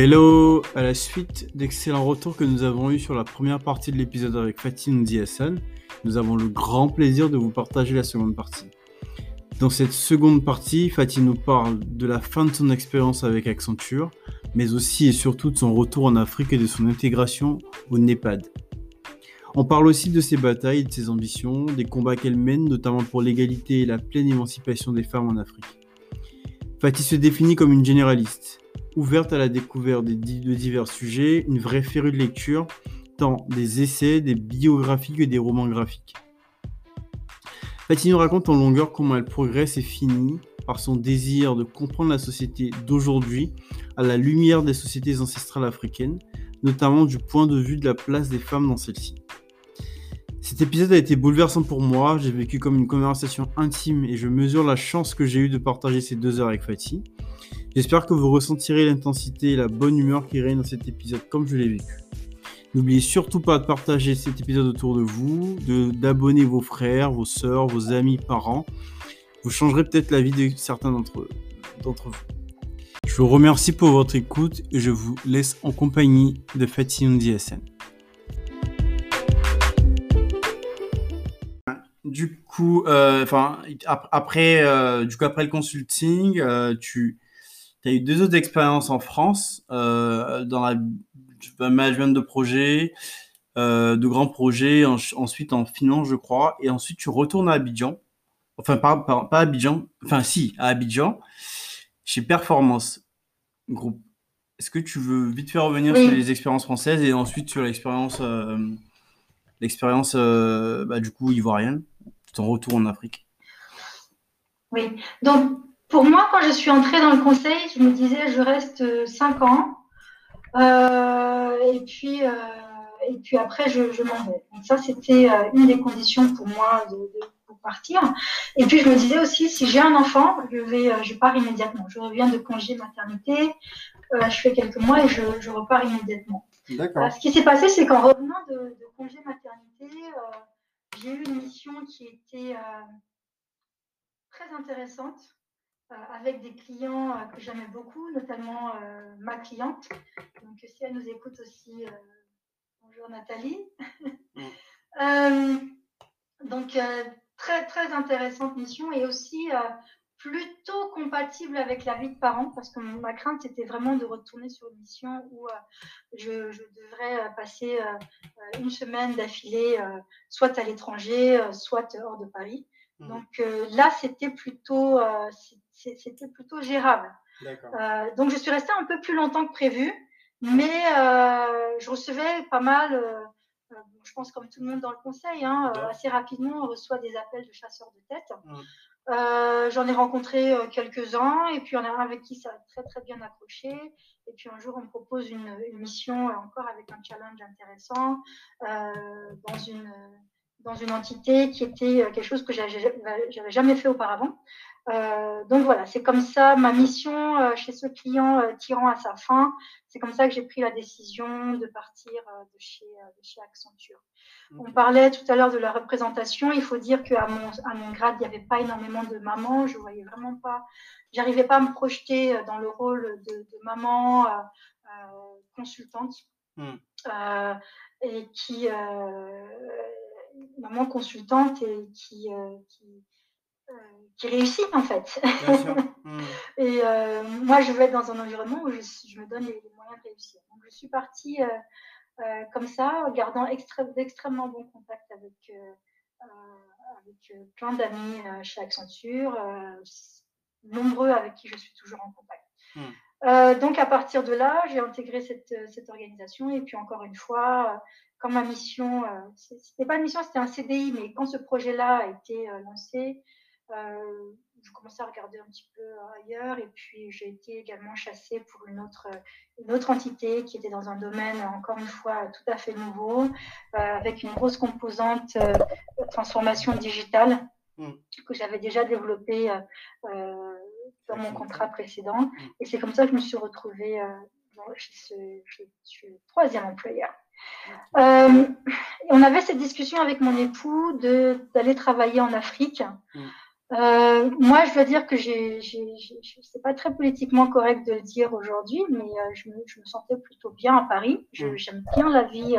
Hello À la suite d'excellents retours que nous avons eus sur la première partie de l'épisode avec Fatih Ndi Hassan, nous avons le grand plaisir de vous partager la seconde partie. Dans cette seconde partie, Fatih nous parle de la fin de son expérience avec Accenture, mais aussi et surtout de son retour en Afrique et de son intégration au NEPAD. On parle aussi de ses batailles de ses ambitions, des combats qu'elle mène, notamment pour l'égalité et la pleine émancipation des femmes en Afrique. Fatih se définit comme une généraliste, ouverte à la découverte de divers sujets, une vraie férue de lecture, tant des essais, des biographies que des romans graphiques. Fatih nous raconte en longueur comment elle progresse et finit par son désir de comprendre la société d'aujourd'hui à la lumière des sociétés ancestrales africaines, notamment du point de vue de la place des femmes dans celle-ci. Cet épisode a été bouleversant pour moi, j'ai vécu comme une conversation intime et je mesure la chance que j'ai eue de partager ces deux heures avec Fatih. J'espère que vous ressentirez l'intensité et la bonne humeur qui règne dans cet épisode comme je l'ai vécu. N'oubliez surtout pas de partager cet épisode autour de vous, d'abonner vos frères, vos sœurs, vos amis, parents. Vous changerez peut-être la vie de certains d'entre vous. Je vous remercie pour votre écoute et je vous laisse en compagnie de Fatih DSN. Du coup, euh, après, euh, du coup, après le consulting, euh, tu as eu deux autres expériences en France dans la management de projet, de grands projets, ensuite en finance, je crois, et ensuite tu retournes à Abidjan. Enfin, pas, pas, Abidjan, enfin si, à Abidjan, chez Performance Group. Est-ce que tu veux vite faire revenir sur les expériences françaises et ensuite sur l'expérience, l'expérience bah, du coup ivoirienne? Ton retour en Afrique Oui. Donc, pour moi, quand je suis entrée dans le conseil, je me disais, je reste 5 ans. Euh, et, puis, euh, et puis après, je, m'en vais. Donc, ça, c'était euh, une des conditions pour moi de, pour partir. Et puis, je me disais aussi, si j'ai un enfant, je, vais, je pars immédiatement. Je reviens de congé maternité, je fais quelques mois et je, repars immédiatement. D'accord. ce qui s'est passé, c'est qu'en revenant de, de, congé maternité, j'ai eu une mission qui était euh, très intéressante euh, avec des clients euh, que j'aimais beaucoup, notamment ma cliente. Donc, si elle nous écoute aussi, bonjour Nathalie. Mm. donc, très, très intéressante mission et aussi plutôt compatible avec la vie de parents parce que ma crainte c'était vraiment de retourner sur une mission où euh, je, devrais euh, passer euh, une semaine d'affilée soit à l'étranger soit hors de Paris. Donc là c'était plutôt c'était plutôt gérable donc je suis restée un peu plus longtemps que prévu mais je recevais pas mal je pense comme tout le monde dans le conseil, hein, assez rapidement, on reçoit des appels de chasseurs de tête. Mmh. Euh, j'en ai rencontré euh, quelques-uns et puis il y en a un avec qui ça a très très bien accroché. Et puis un jour, on me propose une, mission euh, encore avec un challenge intéressant dans, une, dans une entité qui était quelque chose que j'avais jamais fait auparavant. Euh, donc voilà, c'est comme ça ma mission euh, chez ce client euh, tirant à sa fin. C'est comme ça que j'ai pris la décision de partir de, chez, chez Accenture. On parlait tout à l'heure de la représentation. Il faut dire qu'à mon, à mon grade, il n'y avait pas énormément de mamans. Je voyais vraiment pas, j'arrivais pas à me projeter dans le rôle de, maman consultante hmm. et qui maman consultante et qui, qui qui réussit en fait. Hmm. et euh, moi, je veux être dans un environnement où je, me donne les, moyens de réussir. Donc, je suis partie euh, euh, comme ça, en gardant d'extrêmement bons contacts avec, avec plein d'amis chez Accenture, nombreux avec qui je suis toujours en contact. Hmm. donc à partir de là, j'ai intégré cette, cette, organisation et puis encore une fois, quand ma mission, c'était pas une mission, c'était un CDI, mais quand ce projet-là a été lancé, euh, je commençais à regarder un petit peu ailleurs et puis j'ai été également chassée pour une autre, une autre entité qui était dans un domaine encore une fois tout à fait nouveau, euh, avec une grosse composante euh, transformation digitale mm. que j'avais déjà développée dans mon contrat précédent. Mm. Et c'est comme ça que je me suis retrouvée chez, ce, troisième employeur. On avait cette discussion avec mon époux d'aller travailler en Afrique. Mm. euh, moi, je dois dire que j'ai, c'est pas très politiquement correct de le dire aujourd'hui, mais euh, je, me, je, me, sentais plutôt bien à Paris. Mm. J'aime bien la vie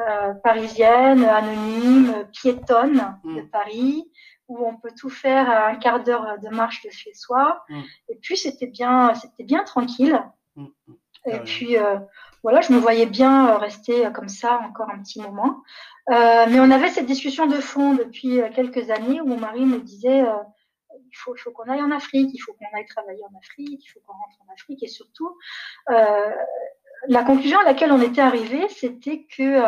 euh, parisienne, anonyme, piétonne mm. de Paris, où on peut tout faire à un quart d'heure de marche de chez soi. Mm. Et puis c'était bien, c'était bien tranquille. Et puis voilà, je me voyais bien rester comme ça encore un petit moment. Euh, mais on avait cette discussion de fond depuis euh, quelques années où mon mari me disait euh, il faut, faut qu'on aille en Afrique, il faut qu'on aille travailler en Afrique, il faut qu'on rentre en Afrique. Et surtout, la conclusion à laquelle on était arrivé, c'était que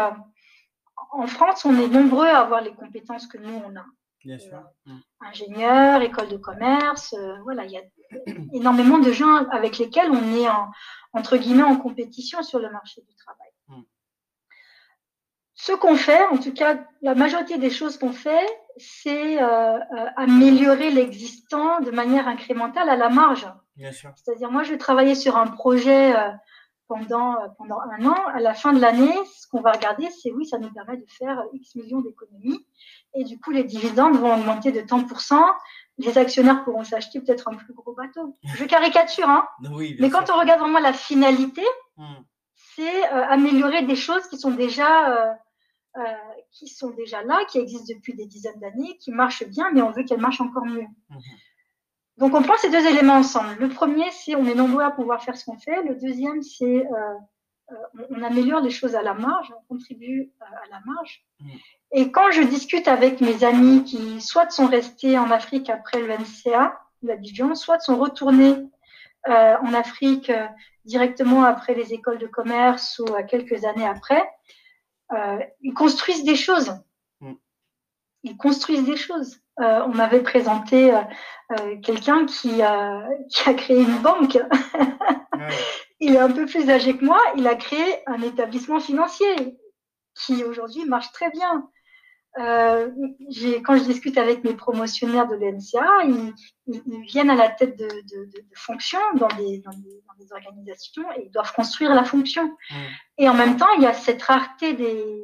en France, on est nombreux à avoir les compétences que nous, on a. Bien sûr. Mm. ingénieur, école de commerce, voilà, il y a énormément de gens avec lesquels on est en, entre guillemets en compétition sur le marché du travail. Mm ce qu'on fait, en tout cas, la majorité des choses qu'on fait, c'est euh, euh, améliorer l'existant de manière incrémentale à la marge. C'est-à-dire, moi, je vais travailler sur un projet euh, pendant, pendant un an. À la fin de l'année, ce qu'on va regarder, c'est oui, ça nous permet de faire X millions d'économies. Et du coup, les dividendes vont augmenter de tant Les actionnaires pourront s'acheter peut-être un plus gros bateau. Je caricature, hein. Mais quand on regarde vraiment la finalité, hmm. c'est améliorer des choses qui sont déjà euh, qui sont déjà là, qui existent depuis des dizaines d'années, qui marchent bien, mais on veut qu'elles marchent encore mieux. Mhm. Donc on prend ces deux éléments ensemble. Le premier, c'est on est nombreux à pouvoir faire ce qu'on fait. Le deuxième, c'est euh, euh, on améliore les choses à la marge, on contribue à la marge. Mhm. Et quand je discute avec mes amis qui soit sont restés en Afrique après le NCA, l'Abidjan, soit sont retournés en Afrique directement après les écoles de commerce ou quelques années après, euh, ils construisent des choses. Mm. Ils construisent des choses. Euh, on m'avait présenté euh, quelqu'un qui, a créé une banque. il est un peu plus âgé que moi. Il a créé un établissement financier qui aujourd'hui marche très bien. quand je discute avec mes promotionnaires de l'NCA, ils, viennent à la tête de, fonctions dans des, organisations et ils doivent construire la fonction. Et en même temps, il y a cette rareté des,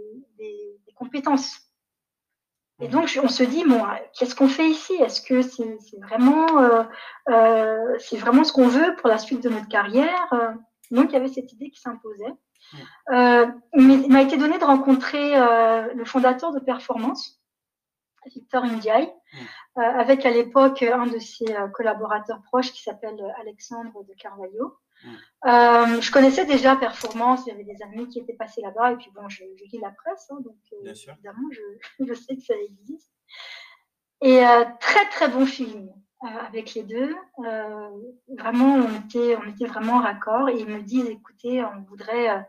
compétences. Et donc, on se dit, bon, qu'est-ce qu'on fait ici? Est-ce que c'est vraiment, euh, euh, c'est vraiment ce qu'on veut pour la suite de notre carrière? Donc, il y avait cette idée qui s'imposait. Mm. il m'a été donné de rencontrer le fondateur de Performance, Victor Ndiaye, euh, avec à l'époque un de ses euh, collaborateurs proches qui s'appelle euh, Alexandre de Carvalho. Je connaissais déjà Performance, il y avait des amis qui étaient passés là-bas, et puis bon, je, lis la presse, hein, donc évidemment, je, sais que ça existe. Et très très bon feeling avec les deux. vraiment, on était, on était vraiment raccord, et ils me disent, écoutez, on voudrait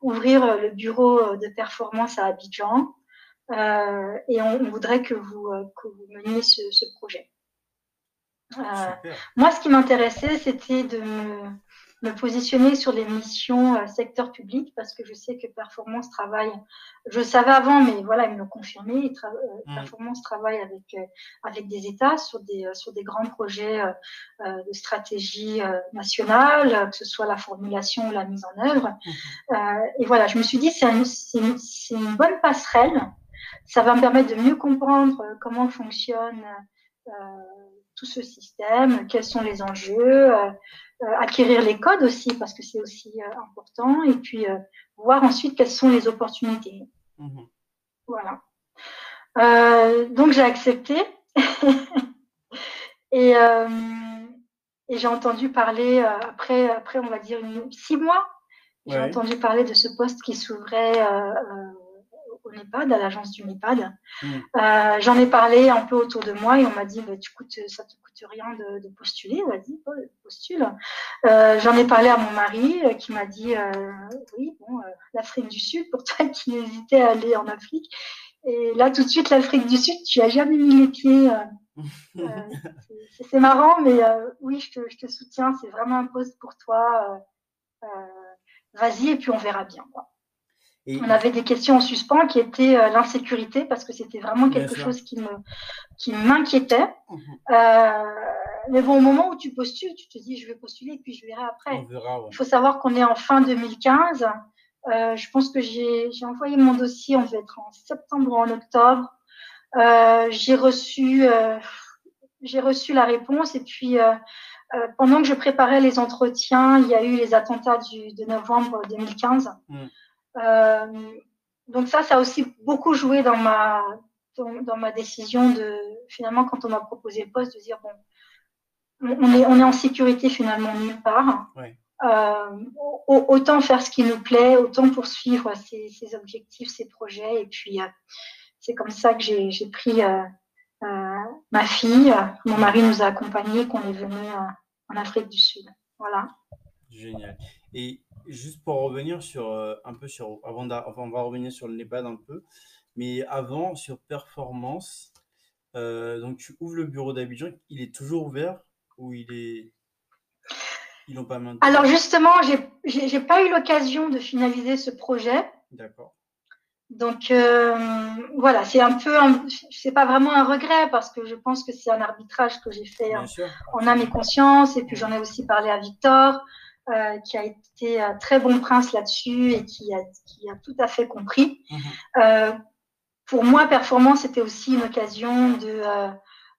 ouvrir le bureau de performance à Abidjan. Euh, et on, voudrait que vous, euh, que vous meniez ce, ce projet. Euh, moi, ce qui m'intéressait, c'était de me, me, positionner sur les missions secteur public parce que je sais que Performance travaille, je savais avant, mais voilà, ils me l'ont confirmé, mmh. Performance travaille avec, avec des États sur des, sur des grands projets de stratégie nationale, que ce soit la formulation ou la mise en œuvre. Mmh. et voilà, je me suis dit, c'est une, une, une bonne passerelle ça va me permettre de mieux comprendre euh, comment fonctionne euh, tout ce système, quels sont les enjeux, euh, acquérir les codes aussi, parce que c'est aussi important, et puis voir ensuite quelles sont les opportunités. Mhm. Voilà. donc j'ai accepté. et, et j'ai entendu parler, après, après, on va dire, six mois, j'ai entendu parler de ce poste qui s'ouvrait au NEPAD, à l'agence du NEPAD. Hmm. Euh, j'en ai parlé un peu autour de moi et on m'a dit, bah, tu coûtes, ça te coûte rien de, postuler, vas-y, postule. Euh, j'en ai parlé à mon mari euh, qui m'a dit, oui, bon, l'Afrique du Sud, pour toi qui hésitais à aller en Afrique. Et là, tout de suite, l'Afrique du Sud, tu as jamais mis les pieds. c'est marrant, mais oui, je te, je te soutiens. C'est vraiment un poste pour toi. Vas-y, et puis on verra bien. Quoi. On avait des questions en suspens qui étaient euh, l'insécurité, parce que c'était vraiment quelque chose qui me qui m'inquiétait. Mhm. Euh, mais bon, au moment où tu postules, tu te dis je vais postuler et puis je verrai après. Il faut savoir qu'on est en fin 2015. Euh, je pense que j'ai envoyé mon dossier, on devait être en septembre ou en octobre. j'ai reçu j'ai reçu la réponse et puis euh, euh, pendant que je préparais les entretiens, il y a eu les attentats du, de novembre 2015. Mm. Euh, donc ça, ça a aussi beaucoup joué dans ma dans, ma décision de finalement quand on m'a proposé le poste de dire bon, on est on est en sécurité finalement nulle part. autant faire ce qui nous plaît, autant poursuivre ses, ses objectifs, ses projets. Et puis, c'est comme ça que j'ai pris euh, ma fille, mon mari nous a accompagnés, qu'on est venu euh, en Afrique du Sud. Voilà. Génial. Et juste pour revenir sur euh, un peu sur avant on va revenir sur le NEPAD un peu, mais avant sur performance. donc tu ouvres le bureau d'Abidjan, il est toujours ouvert ou il est ils l'ont pas maintenu? Alors justement, j'ai pas eu l'occasion de finaliser ce projet. D'accord. Donc euh, voilà, c'est un peu, c'est pas vraiment un regret parce que je pense que c'est un arbitrage que j'ai fait en âme et conscience. Et puis j'en ai aussi parlé à Victor, euh, qui a été un très bon prince là-dessus et qui a, qui a tout à fait compris. Mhm. Euh, pour moi, performance, c'était aussi une occasion de, euh,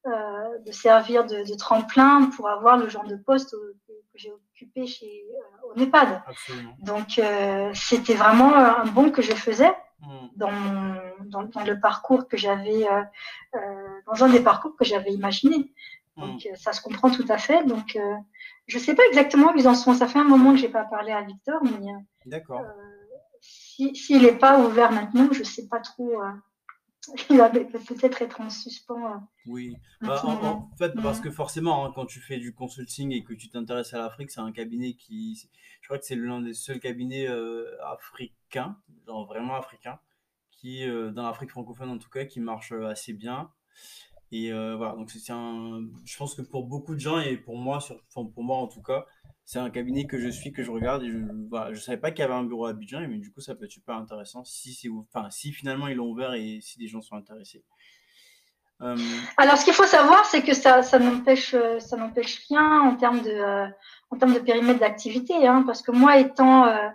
euh, de servir de, de, tremplin pour avoir le genre de poste que, j'ai occupé chez, au NEPAD. Absolument. Donc c'était vraiment un bon que je faisais. Mm. dans, dans, le parcours que j'avais, euh, euh, dans un des parcours que j'avais imaginé. Mm. Donc euh, ça se comprend tout à fait. Donc je ne sais pas exactement où ils en sont. Ça fait un moment que j'ai pas parlé à Victor, mais D'accord. s'il n'est pas ouvert maintenant, je ne sais pas trop. il va peut-être être en suspens. Oui, bah, en, fait, parce mm. que forcément, hein, quand tu fais du consulting et que tu t'intéresses à l'Afrique, c'est un cabinet qui, je crois que c'est l'un des seuls cabinets africains genre vraiment africain, qui, euh, dans l'Afrique francophone en tout cas, qui marche euh, assez bien. Et euh, voilà, donc c'est un. Je pense que pour beaucoup de gens et pour moi, sur, pour moi en tout cas, c'est un cabinet que je suis, que je regarde. Je ne savais pas qu'il y avait un bureau à Abidjan, mais du coup, ça peut être super intéressant si, finalement ils l'ont ouvert et si des gens sont intéressés. Alors, ce qu'il faut savoir, c'est que ça, n'empêche, ça n'empêche rien en termes de, en termes de périmètre d'activité, hein, parce que moi, étant euh,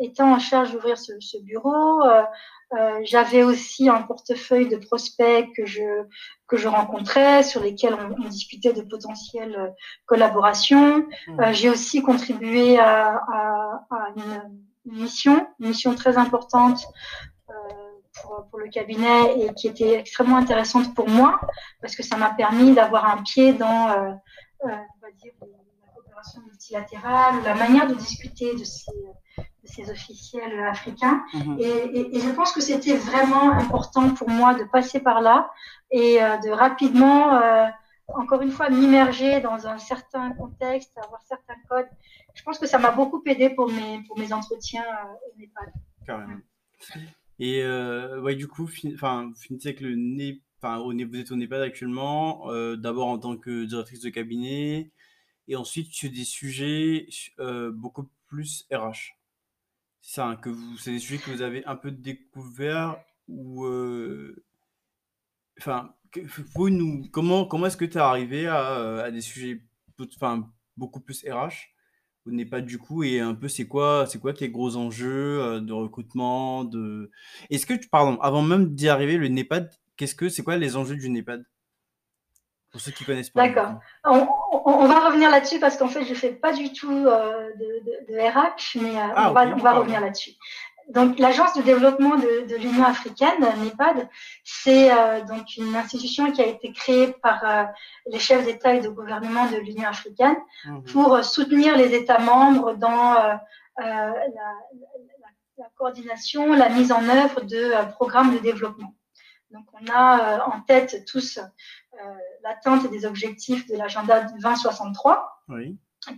étant en charge d'ouvrir ce, ce, bureau, euh, euh, j'avais aussi un portefeuille de prospects que je que je rencontrais, sur lesquels on, on discutait de potentielles collaborations. Mmh. j'ai aussi contribué à, à, à une, mission, une mission très importante pour, pour, le cabinet et qui était extrêmement intéressante pour moi parce que ça m'a permis d'avoir un pied dans, euh, on va dire, multilatérale, la manière de discuter de ces, de ces officiels africains. Mhm. Et, et, je pense que c'était vraiment important pour moi de passer par là et euh, de rapidement, euh, encore une fois, m'immerger dans un certain contexte, avoir certains codes. Je pense que ça m'a beaucoup aidé pour mes, pour mes entretiens euh, au Népal. Carrément. Et ouais, du coup, enfin, vous finissez avec le Népal. Enfin, vous êtes au Népal actuellement, d'abord en tant que directrice de cabinet, et ensuite sur des sujets euh, beaucoup plus RH. C'est ça, que vous, c'est des sujets que vous avez un peu découverts ou, euh, enfin, nous, comment, comment est-ce que tu es arrivé à, des sujets, enfin, beaucoup plus RH Vous n'êtes pas du coup et un peu c'est quoi, c'est quoi tes gros enjeux euh, de recrutement, de, est-ce que tu, pardon, avant même d'y arriver, le NEPAD, qu'est-ce que, c'est quoi les enjeux du NEPAD pour ceux qui connaissent pas. D'accord. On, va revenir là-dessus parce qu'en fait, je ne fais pas du tout euh, de, de, RH, mais euh, ah, on, va, on va revenir là-dessus. Donc, l'Agence de développement de, l'Union africaine, NEPAD, c'est euh, donc une institution qui a été créée par les chefs d'État et de gouvernement de l'Union africaine mhm. pour soutenir les États membres dans la, la, coordination, la mise en œuvre de programmes de développement. Donc, on a en tête tous euh, l'atteinte des objectifs de l'agenda 2063.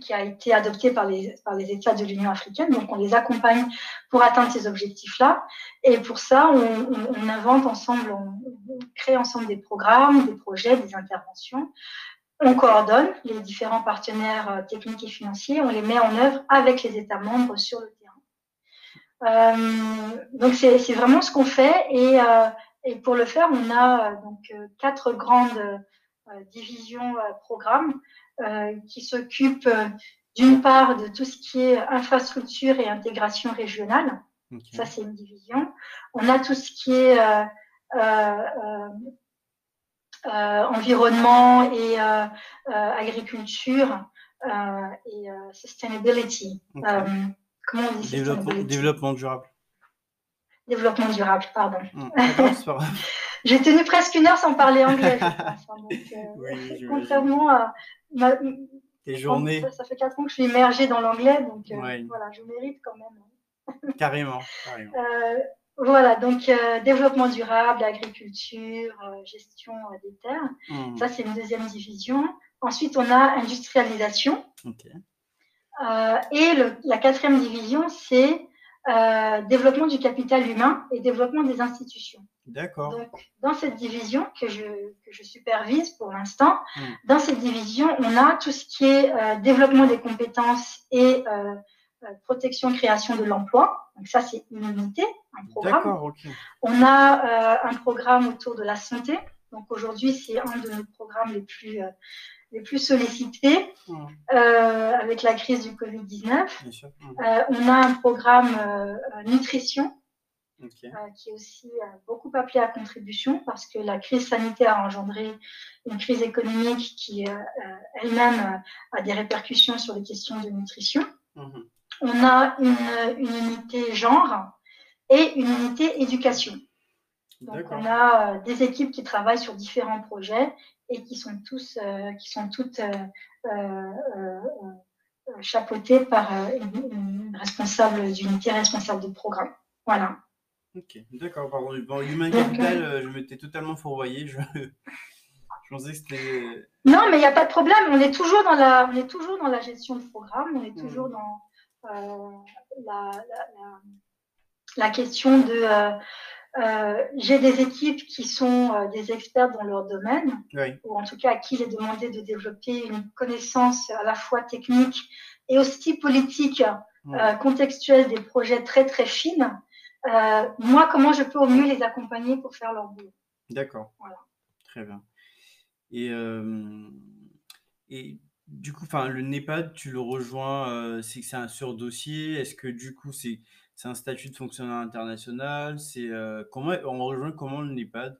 qui a été adopté par les, par les États de l'Union africaine. Donc, on les accompagne pour atteindre ces objectifs-là. Et pour ça, on, on, invente ensemble, on, crée ensemble des programmes, des projets, des interventions. On coordonne les différents partenaires euh, techniques et financiers. On les met en œuvre avec les États membres sur le terrain. Euh, donc, c'est vraiment ce qu'on fait. Et, euh, et pour le faire, on a euh, donc euh, quatre grandes euh, divisions programmes qui s'occupent d'une part de tout ce qui est infrastructure et intégration régionale. Ça, c'est une division. On a tout ce qui est environnement et agriculture et sustainability. comment on dit développement, développement durable. Développement durable, pardon. Mmh, J'ai tenu presque une heure sans parler anglais. Hein, oui, contrairement à ma, journées. Ça, fait 4 ans que je suis immergée dans l'anglais, donc voilà, je mérite quand même. Carrément. Euh, voilà, donc euh, développement durable, agriculture, euh, gestion des terres. Hmm. Ça, c'est une deuxième division. Ensuite, on a industrialisation. et la quatrième division, c'est développement du capital humain et développement des institutions. D'accord. Donc, dans cette division que je, que je supervise pour l'instant, hmm. dans cette division, on a tout ce qui est développement des compétences et euh, protection, création de l'emploi. Donc ça, c'est une unité, un programme. On a euh, un programme autour de la santé. Donc aujourd'hui, c'est un de nos programmes les plus, euh, les plus sollicités avec la crise du Covid-19. on a un programme nutrition. qui est aussi beaucoup appelé à contribution parce que la crise sanitaire a engendré une crise économique qui elle-même a des répercussions sur les questions de nutrition. Mhm on a une, unité genre et une unité éducation. Donc on a euh, des équipes qui travaillent sur différents projets et qui sont tous, euh, qui sont toutes euh, chapeautées par une, responsable d'unité, responsable de programme. Voilà. Ok, d'accord, pardon. Bon, Human Capital, je m'étais totalement fourvoyé. Je... je pensais que c'était. Non, mais il n'y a pas de problème. On est toujours dans la, on est toujours dans la gestion de programme. On est hmm. toujours dans, euh, la, question de euh, euh, j'ai des équipes qui sont des experts dans leur domaine, ou en tout cas à qui il est demandé de développer une connaissance à la fois technique et aussi politique, contextuelle des projets très très fines. moi, comment je peux au mieux les accompagner pour faire leur boulot? D'accord. Voilà. Très bien. Et, et du coup, le NEPAD, tu le rejoins, euh, c'est que c'est un sur-dossier. Est-ce que du coup, c'est c'est un statut de fonctionnaire international C'est euh, comment on rejoint comment le NEPAD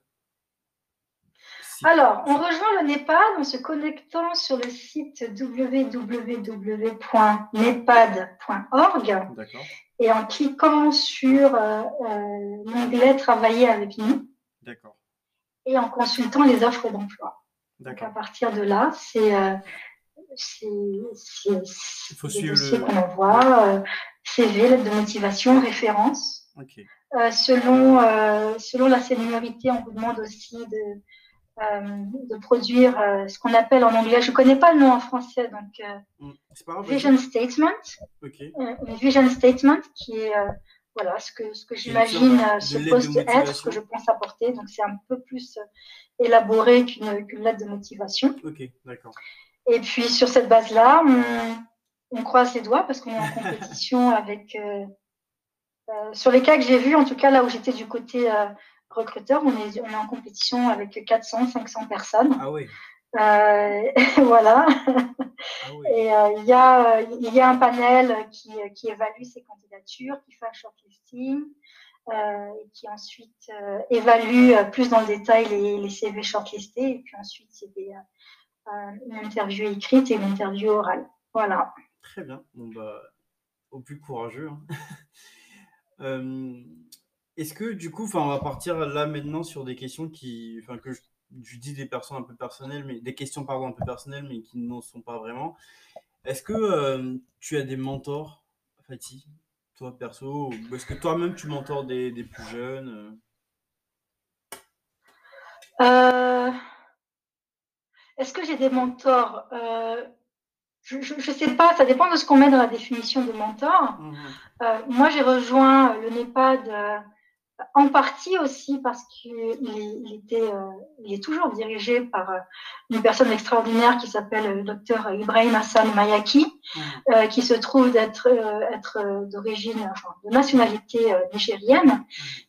Alors, on rejoint le NEPAD en se connectant sur le site www.nepad.org et en cliquant sur euh, l'onglet Travailler avec nous. D'accord. Et en consultant les offres d'emploi. À partir de là, c'est c'est des dossiers qu'on envoie, euh, CV, lettre de motivation, référence. Euh, selon, euh, selon la seniorité, on vous demande aussi de, de produire ce qu'on appelle en anglais, je ne connais pas le nom en français, donc mm, vision statement. une vision statement qui est voilà, ce que, ce que j'imagine ce poste être, ce que je pense apporter. Donc, c'est un peu plus élaboré qu'une lettre de motivation. Ok, d'accord. Et puis sur cette base-là, on, croise les doigts parce qu'on est en compétition avec. Euh, euh, sur les cas que j'ai vus, en tout cas là où j'étais du côté euh, recruteur, on est, on est en compétition avec 400, 500 personnes. Ah oui. voilà. Ah et il y, a, y a un panel qui, qui évalue ces candidatures, qui fait un shortlisting, et qui ensuite évalue plus dans le détail les, les CV shortlistés. Et puis ensuite, c'est des, une interview écrite et une interview orale. Voilà. Très bien. Bon, bah, au plus courageux. Hein. Euh, est-ce que du coup, on va partir là maintenant sur des questions qui, enfin, que je, dis des personnes un peu personnelles, mais des questions pardon un peu personnelles, mais qui n'en sont pas vraiment. Est-ce que euh, tu as des mentors, Fatih, toi perso, est-ce que toi-même tu mentors des, des plus jeunes euh... Est-ce que j'ai des mentors? Euh, Je ne sais pas, ça dépend de ce qu'on met dans la définition de mentor. Mhm. Euh, moi, j'ai rejoint le NEPAD euh, en partie aussi parce qu'il il était, il est toujours dirigé par une personne extraordinaire qui s'appelle le docteur Ibrahim Hassan Mayaki, mhm. qui se trouve d'être être, d'origine, enfin, de nationalité nigérienne mhm.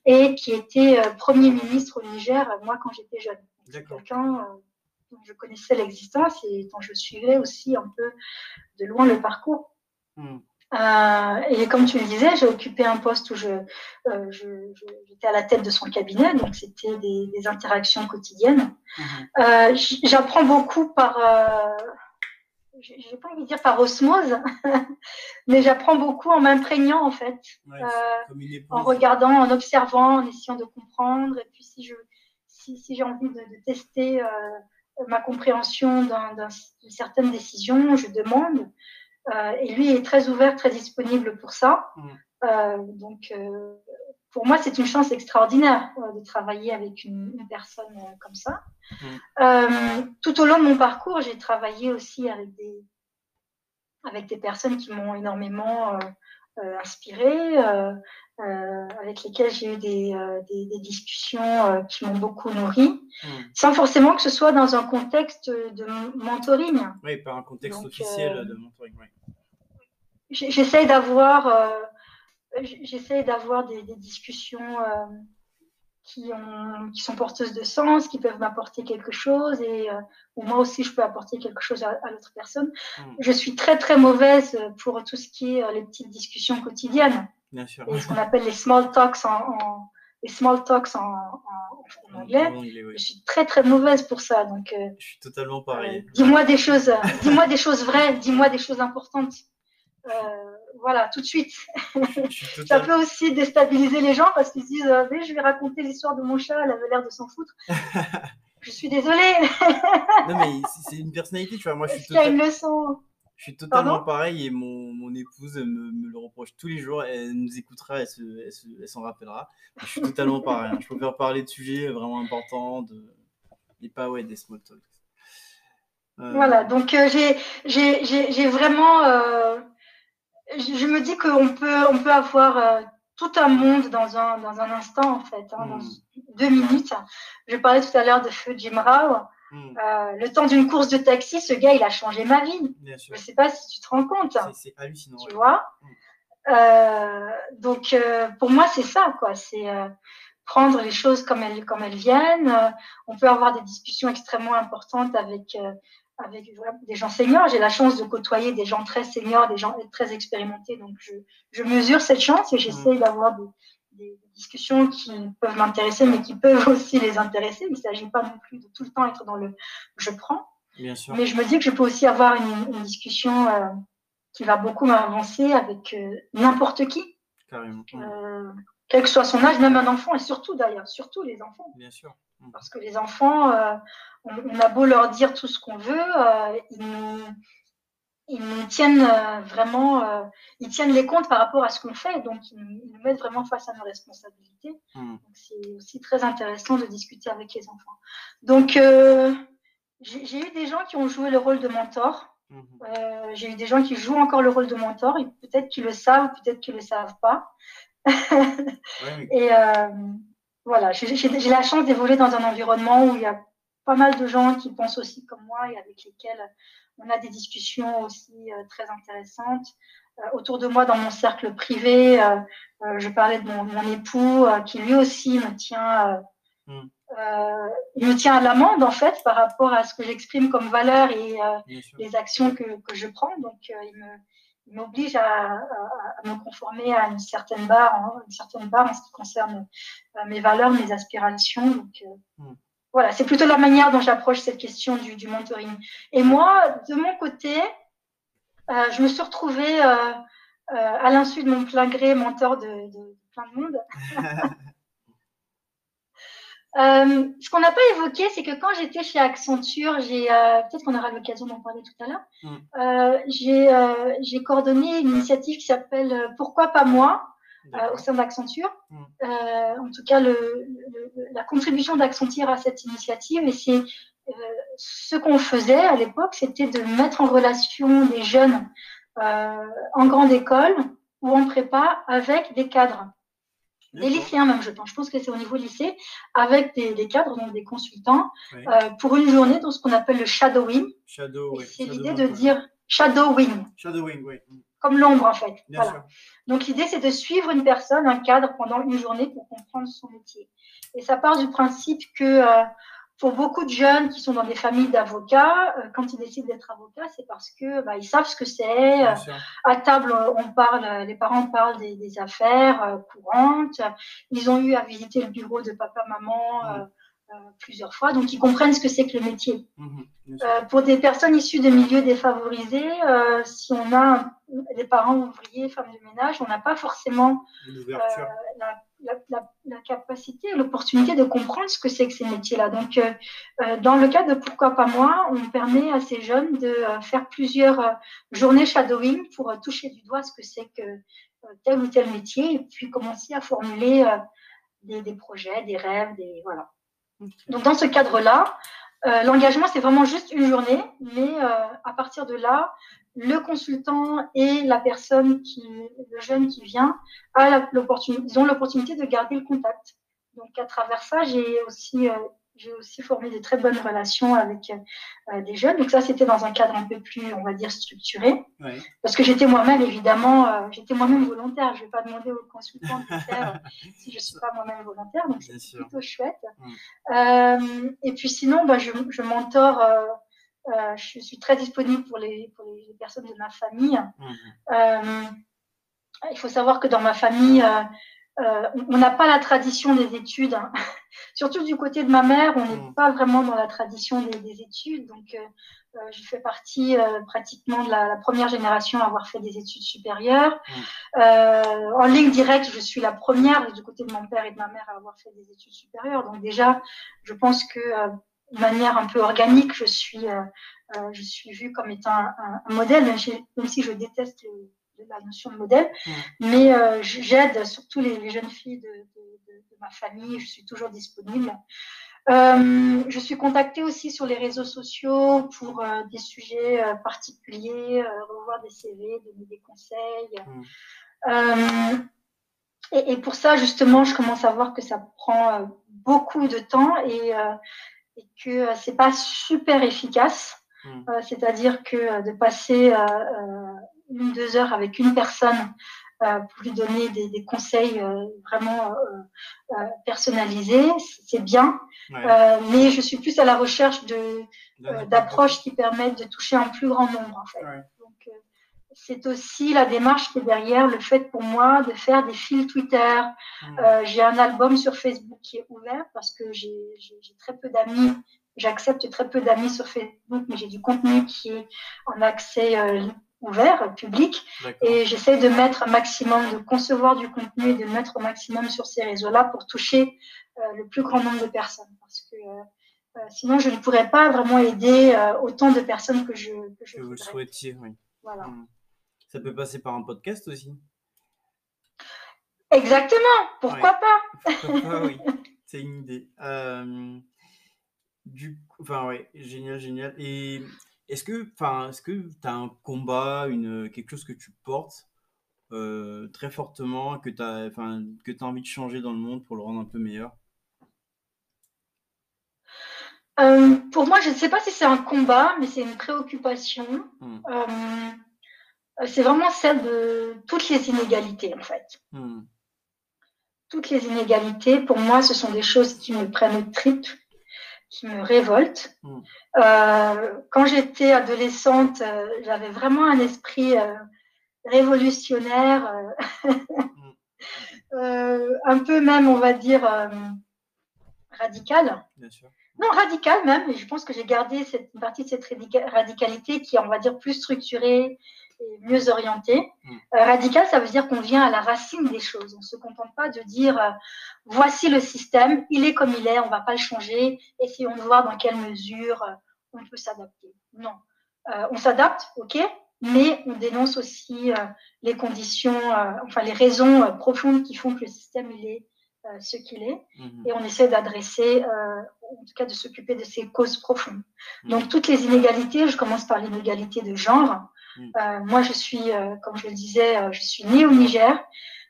et qui était premier ministre au Niger, moi, quand j'étais jeune. Quelqu'un dont je connaissais l'existence et dont je suivais aussi un peu de loin le parcours. Hmm. Euh, et comme tu le disais, j'ai occupé un poste où je, euh, j'étais à la tête de son cabinet, donc c'était des, interactions quotidiennes. Mhm. Euh, j'apprends beaucoup par, j'ai pas envie de dire par osmose, mais j'apprends beaucoup en m'imprégnant en fait, en regardant, en observant, en essayant de comprendre. Et puis si je, si, si j'ai envie de, de tester ma compréhension d'une certaine décision, je demande. Euh, et lui est très ouvert, très disponible pour ça. Mm. Euh, donc, euh, pour moi, c'est une chance extraordinaire de travailler avec une, personne comme ça. Mm. tout au long de mon parcours, j'ai travaillé aussi avec des, avec des personnes qui m'ont énormément inspiré, avec lesquelles j'ai eu des, des, discussions qui m'ont beaucoup nourri, mm. sans forcément que ce soit dans un contexte de mentoring. Oui, pas un contexte officiel de mentoring. Oui j'essaie d'avoir euh, j'essaie d'avoir des, discussions euh, qui, ont, qui sont porteuses de sens, qui peuvent m'apporter quelque chose et euh, moi aussi je peux apporter quelque chose à, l'autre personne. Hmm. Je suis très très mauvaise pour tout ce qui est les petites discussions quotidiennes. Bien sûr. Et ce qu'on appelle les small talks en, les small talks en, en, anglais. Je suis très très mauvaise pour ça. Donc, je suis totalement pareil. dis-moi des choses, dis-moi des choses vraies, dis-moi des choses importantes. Euh, voilà, tout de suite. ça peut aussi déstabiliser les gens parce qu'ils se disent euh, Je vais raconter l'histoire de mon chat, elle avait l'air de s'en foutre. je suis désolée. non, mais c'est une personnalité, tu vois. Moi, je suis, total... une leçon. je suis totalement pareil et mon, mon épouse me, le reproche tous les jours. Elle nous écoutera, elle s'en rappellera. Je suis totalement pareil. Hein. Je préfère parler de sujets vraiment importants de... et pas ouais, des small talks. Euh, voilà, donc j'ai vraiment je me dis qu'on peut, on peut avoir euh, tout un monde dans un, dans un instant, en fait, hein, dans hmm. deux minutes. Je parlais tout à l'heure de Feu Jim Rao. Hmm. Euh, le temps d'une course de taxi, ce gars, il a changé ma vie. Je ne sais pas si tu te rends compte. C'est hallucinant. Tu vois hmm. euh, Donc, pour moi, c'est ça, quoi. C'est prendre les choses comme elles, comme elles viennent. on peut avoir des discussions extrêmement importantes avec avec des gens seniors. J'ai la chance de côtoyer des gens très seniors, des gens très expérimentés. Donc, je, je mesure cette chance et j'essaie mm. d'avoir des, des, discussions qui peuvent m'intéresser, mais qui peuvent aussi les intéresser. Il ne s'agit pas non plus de tout le temps être dans le je prends. Bien sûr. Mais je me dis que je peux aussi avoir une, une discussion euh, qui va beaucoup m'avancer avec euh, n'importe qui. Carrément. Euh, quel que soit son âge, même un enfant, et surtout d'ailleurs, surtout les enfants. Bien sûr. Mm. Parce que les enfants, euh, on, a beau leur dire tout ce qu'on veut, euh, ils, nous, tiennent euh, vraiment, ils tiennent les comptes par rapport à ce qu'on fait, donc ils, nous mettent vraiment face à nos responsabilités. Mm. C'est aussi très intéressant de discuter avec les enfants. Donc, j'ai eu des gens qui ont joué le rôle de mentor. Mm-hmm. j'ai eu des gens qui jouent encore le rôle de mentor, peut-être qu'ils le savent, peut-être qu'ils ne le savent pas. Et voilà, j'ai la chance d'évoluer dans un environnement où il y a pas mal de gens qui pensent aussi comme moi et avec lesquels on a des discussions aussi euh, très intéressantes. Euh, autour de moi, dans mon cercle privé, euh, je parlais de mon, époux qui lui aussi me tient, hmm. il me tient à l'amende en fait par rapport à ce que j'exprime comme valeur et les actions que, que, je prends. Donc, il me, m'oblige à, me conformer à une certaine barre, hein, une certaine barre en ce qui concerne euh, mes valeurs, mes aspirations. Donc, euh, hmm. voilà, c'est plutôt la manière dont j'approche cette question du, mentoring. Et moi, de mon côté, euh, je me suis retrouvée à l'insu de mon plein gré mentor de, de plein de monde. Euh, ce qu'on n'a pas évoqué, c'est que quand j'étais chez Accenture, j'ai euh, peut-être qu'on aura l'occasion d'en parler tout à l'heure. Mm. Euh, j'ai coordonné une initiative qui s'appelle Pourquoi pas moi au sein d'Accenture. Mm. en tout cas, le, la contribution d'Accenture à cette initiative, et c'est ce qu'on faisait à l'époque, c'était de mettre en relation des jeunes en grande école ou en prépa avec des cadres des lycéens même, je pense. Je pense que c'est au niveau lycée, avec des, cadres, donc des consultants, euh, pour une journée dans ce qu'on appelle le shadowing. Shadow, C'est l'idée de dire shadowing. Shadowing, oui. Comme l'ombre, en fait. voilà. Donc l'idée, c'est de suivre une personne, un cadre, pendant une journée pour comprendre son métier. Et ça part du principe que euh, pour beaucoup de jeunes qui sont dans des familles d'avocats, euh, quand ils décident d'être avocats, c'est parce que bah, ils savent ce que c'est. à table, on parle, les parents parlent des, affaires courantes. Ils ont eu à visiter le bureau de papa, maman. plusieurs fois, donc ils comprennent ce que c'est que le métier. Mmh, pour des personnes issues de milieux défavorisés, si on a des parents ouvriers, femmes de ménage, on n'a pas forcément la la, capacité, l'opportunité de comprendre ce que c'est que ces métiers-là. Donc, euh, euh, dans le cas de Pourquoi pas moi, on permet à ces jeunes de euh, faire plusieurs journées shadowing pour toucher du doigt ce que c'est que tel ou tel métier et puis commencer à formuler des, des, projets, des rêves, des voilà. Donc, dans ce cadre-là, l'engagement, c'est vraiment juste une journée, mais à partir de là, le consultant et la personne qui, le jeune qui vient, a ils ont l'opportunité de garder le contact. Donc, à travers ça, j'ai aussi, euh, j'ai aussi formé de très bonnes relations avec euh, des jeunes. Donc, ça, c'était dans un cadre un peu plus, on va dire, structuré. Parce que j'étais moi-même, évidemment, euh, j'étais moi-même volontaire. Je ne vais pas demander au consultant de faire si je ne suis pas moi-même volontaire. Donc, c'est plutôt chouette. et puis, sinon, bah, je, je mentore euh, je suis très disponible pour les, pour les personnes de ma famille. Mhm. Euh, il faut savoir que dans ma famille, euh, on n'a pas la tradition des études. Hein. Surtout du côté de ma mère, on n'est mhm. pas vraiment dans la tradition des, études. Donc, je fais partie pratiquement de la, première génération à avoir fait des études supérieures. Mhm. en ligne directe, je suis la première du côté de mon père et de ma mère à avoir fait des études supérieures. Donc déjà, je pense que de manière un peu organique, je suis, euh, euh, je suis vue comme étant un, modèle, même, si je déteste la notion de modèle. Mais euh, j'aide surtout les, jeunes filles de, ma famille, je suis toujours disponible. je suis contactée aussi sur les réseaux sociaux pour des sujets particuliers, revoir des CV, donner des conseils. Et, et, pour ça, justement, je commence à voir que ça prend beaucoup de temps et, et que euh, c'est pas super efficace. Hmm. Euh, c'est-à-dire que euh, de passer une deux heures avec une personne pour lui donner des, conseils vraiment personnalisés, c'est bien. mais je suis plus à la recherche de d'approches qui permettent de toucher un plus grand nombre en fait. C'est aussi la démarche qui est derrière le fait pour moi de faire des fils Twitter. Hmm. Euh, j'ai un album sur Facebook qui est ouvert parce que j'ai très peu d'amis. J'accepte très peu d'amis sur Facebook, mais j'ai du contenu qui est en accès euh, ouvert, public. Et j'essaie de mettre un maximum, de concevoir du contenu et de mettre au maximum sur ces réseaux-là pour toucher euh, le plus grand nombre de personnes. Parce que sinon, je ne pourrais pas vraiment aider autant de personnes que je, que je vous le souhaitiez, oui. Voilà. Hmm. Ça peut passer par un podcast aussi. Exactement, pourquoi pas? Pourquoi pas, oui. C'est une idée. Euh, du enfin, ouais, génial, génial. Et est-ce que enfin, est-ce que tu as un combat, une, quelque chose que tu portes euh, très fortement, que tu as, enfin, que as envie de changer dans le monde pour le rendre un peu meilleur? Euh, Pour moi, je ne sais pas si c'est un combat, mais c'est une préoccupation. Hmm. Euh, c'est vraiment celle de toutes les inégalités, en fait. Hmm. Toutes les inégalités, pour moi, ce sont des choses qui me prennent au trip, qui me révoltent. Hmm. Euh, quand j'étais adolescente, euh, j'avais vraiment un esprit révolutionnaire, un peu même, on va dire, radical. Non, radical même, et je pense que j'ai gardé cette, une partie de cette radicalité qui est, on va dire, plus structurée, mieux orienté. Mm. Euh, radical, ça veut dire qu'on vient à la racine des choses. On ne se contente pas de dire euh, voici le système, il est comme il est, on ne va pas le changer, essayons de voir dans quelle mesure euh, on peut s'adapter. Non. on s'adapte, ok, mais on dénonce aussi les conditions, enfin les raisons profondes qui font que le système il est ce qu'il est, mm-hmm. et on essaie d'adresser, en tout cas de s'occuper de ces causes profondes. Mm. Donc toutes les inégalités, je commence par l'inégalité de genre. Mm. Euh, moi, je suis, euh, comme je le disais, euh, je suis née au Niger.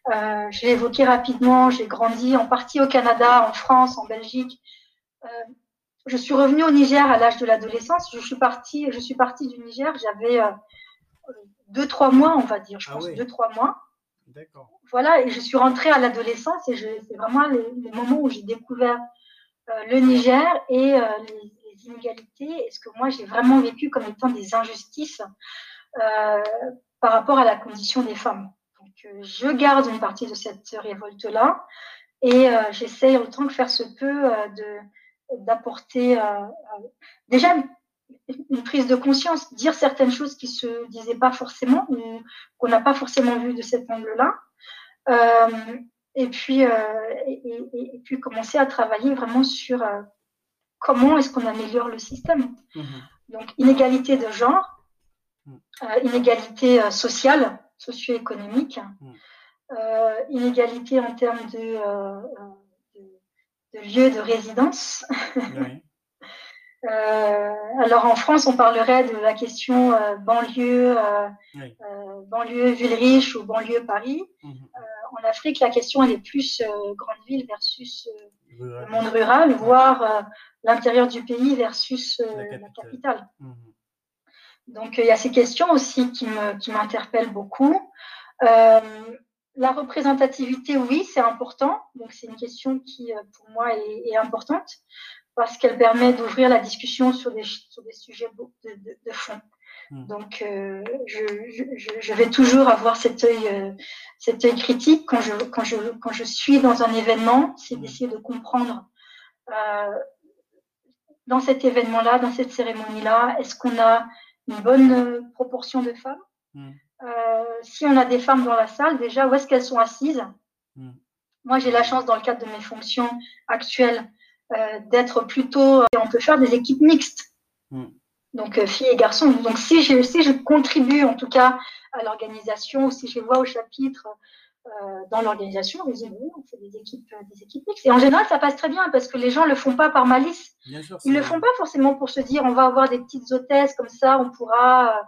je l'ai évoqué rapidement. J'ai grandi en partie au Canada, en France, en Belgique. je suis revenue au Niger à l'âge de l'adolescence. Je suis partie, je suis partie du Niger. J'avais deux, trois mois, on va dire, je ah pense, deux, trois mois. D'accord. Voilà, et je suis rentrée à l'adolescence et c'est vraiment les, moments où j'ai découvert le Niger et les, inégalités et ce que moi j'ai vraiment vécu comme étant des injustices par rapport à la condition des femmes. Donc, je garde une partie de cette révolte-là et j'essaye autant que faire se peut de d'apporter déjà une prise de conscience, dire certaines choses qui se disaient pas forcément ou qu'on n'a pas forcément vu de cet angle-là. Euh, et, puis, euh, et, puis commencer à travailler vraiment sur euh, comment est-ce qu'on améliore le système. Mhm. Donc, inégalité de genre, mhm. inégalité sociale, socio-économique, mhm. inégalité en termes de, de, lieu de résidence. Euh, alors en France, on parlerait de la question euh, banlieue, euh, banlieue ville riche ou banlieue Paris. Mhm. en Afrique, la question elle est plus grande ville versus le monde rural, voire l'intérieur du pays versus la capitale. Mhm. Donc il y a ces questions aussi qui m'interpellent beaucoup. la représentativité, oui, c'est important. Donc c'est une question qui, pour moi, est, est importante parce qu'elle permet d'ouvrir la discussion sur des, sur des sujets de, de, fond. Hmm. Donc, euh, je, je, je, vais toujours avoir cet œil, euh, cet œil critique quand je, quand, je, quand je suis dans un événement, c'est hmm. d'essayer de comprendre euh, dans cet événement-là, dans cette cérémonie-là, est-ce qu'on a une bonne proportion de femmes hmm. euh, Si on a des femmes dans la salle, déjà, où est-ce qu'elles sont assises? Moi, j'ai la chance, dans le cadre de mes fonctions actuelles, euh, d'être plutôt. On peut faire des équipes mixtes. Hmm. Donc, euh, filles et garçons. Donc, si je, si je contribue en tout cas à l'organisation ou si je vois au chapitre euh, dans l'organisation, on fait des équipes, des équipes mixtes. Et en général, ça passe très bien parce que les gens ne le font pas par malice. Ils ne le font pas forcément pour se dire on va avoir des petites hôtesses comme ça, on pourra.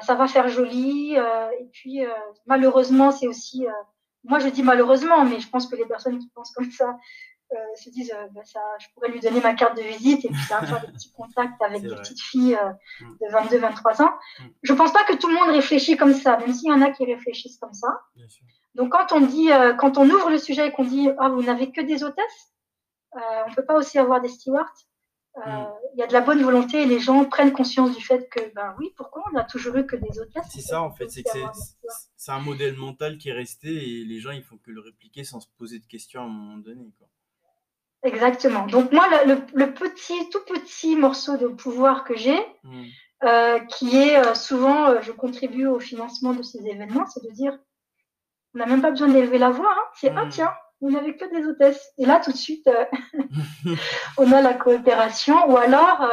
ça va faire joli. et puis, malheureusement, c'est aussi. moi, je dis malheureusement, mais je pense que les personnes qui pensent comme ça euh, se disent euh, bah, ça, je pourrais lui donner ma carte de visite et puis ça faire des petits contacts avec des petites filles euh, mm. de 22-23 ans. Mm. Je pense pas que tout le monde réfléchit comme ça, même s'il y en a qui réfléchissent comme ça. Donc quand on dit, quand on ouvre le sujet et qu'on dit ah vous n'avez que des hôtesses, on peut pas aussi avoir des stewards. Mm. Il y a de la bonne volonté et les gens prennent conscience du fait que ben oui pourquoi on a toujours eu que des hôtesses? C'est ça en fait, c'est que c'est un modèle mental qui est resté et les gens ils font que le répliquer sans se poser de questions à un moment donné. Quoi. Exactement. Donc moi, le, petit, tout petit morceau de pouvoir que j'ai, hmm. euh, qui est euh, souvent, euh, je contribue au financement de ces événements, c'est de dire, on n'a même pas besoin d'élever la voix. Hein. C'est, ah hmm. tiens, vous n'avez que des hôtesses. Et là, tout de suite, on a la coopération. Ou alors,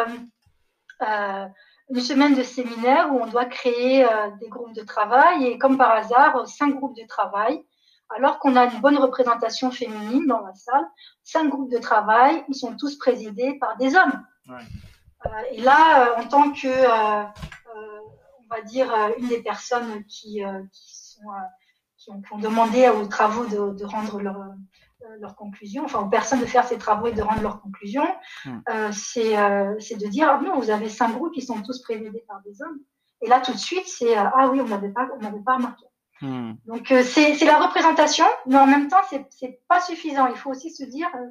une semaine de séminaire où on doit créer des groupes de travail. Et comme par hasard, cinq groupes de travail alors qu'on a une bonne représentation féminine dans la salle. Cinq groupes de travail, ils sont tous présidés par des hommes. Euh, et là, euh, en tant que, euh, on va dire, une des personnes qui, qui, ont, demandé aux travaux de, rendre leur, leur conclusion, enfin aux personnes de faire ces travaux et de rendre leurs conclusions, hmm. c'est de dire, ah non, vous avez cinq groupes qui sont tous présidés par des hommes. Et là, tout de suite, c'est, ah oui, on n'avait pas, on pas remarqué. Hmm. Donc euh, c'est la représentation, mais en même temps, c'est pas suffisant. Il faut aussi se dire, euh,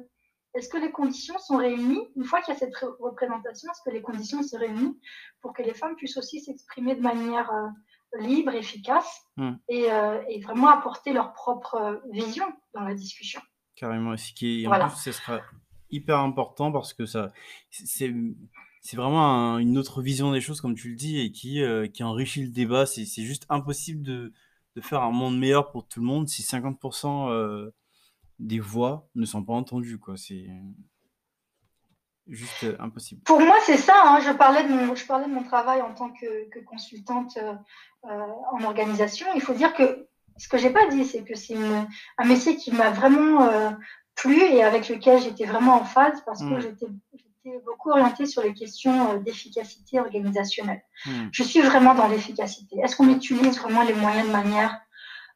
est-ce que les conditions sont réunies? Une fois qu'il y a cette représentation, est-ce que les conditions sont réunies pour que les femmes puissent aussi s'exprimer de manière euh, libre, efficace hmm. et, et, vraiment apporter leur propre vision dans la discussion? Carrément. Ce qui est, en plus, ce sera hyper important parce que ça, c'est c'est vraiment une autre vision des choses, comme tu le dis, et qui, qui enrichit le débat. C'est juste impossible de, de faire un monde meilleur pour tout le monde si 50% euh, des voix ne sont pas entendues. Quoi. C'est juste euh, impossible. Pour moi, c'est ça. Hein. Je, parlais de mon, je parlais de mon travail en tant que, consultante euh, en organisation. Il faut dire que ce que j'ai pas dit, c'est que c'est un métier qui m'a vraiment plu et avec lequel j'étais vraiment en phase parce que mmh. Beaucoup orientée sur les questions euh, d'efficacité organisationnelle. Hmm. Je suis vraiment dans l'efficacité. Est-ce qu'on utilise vraiment les moyens de manière,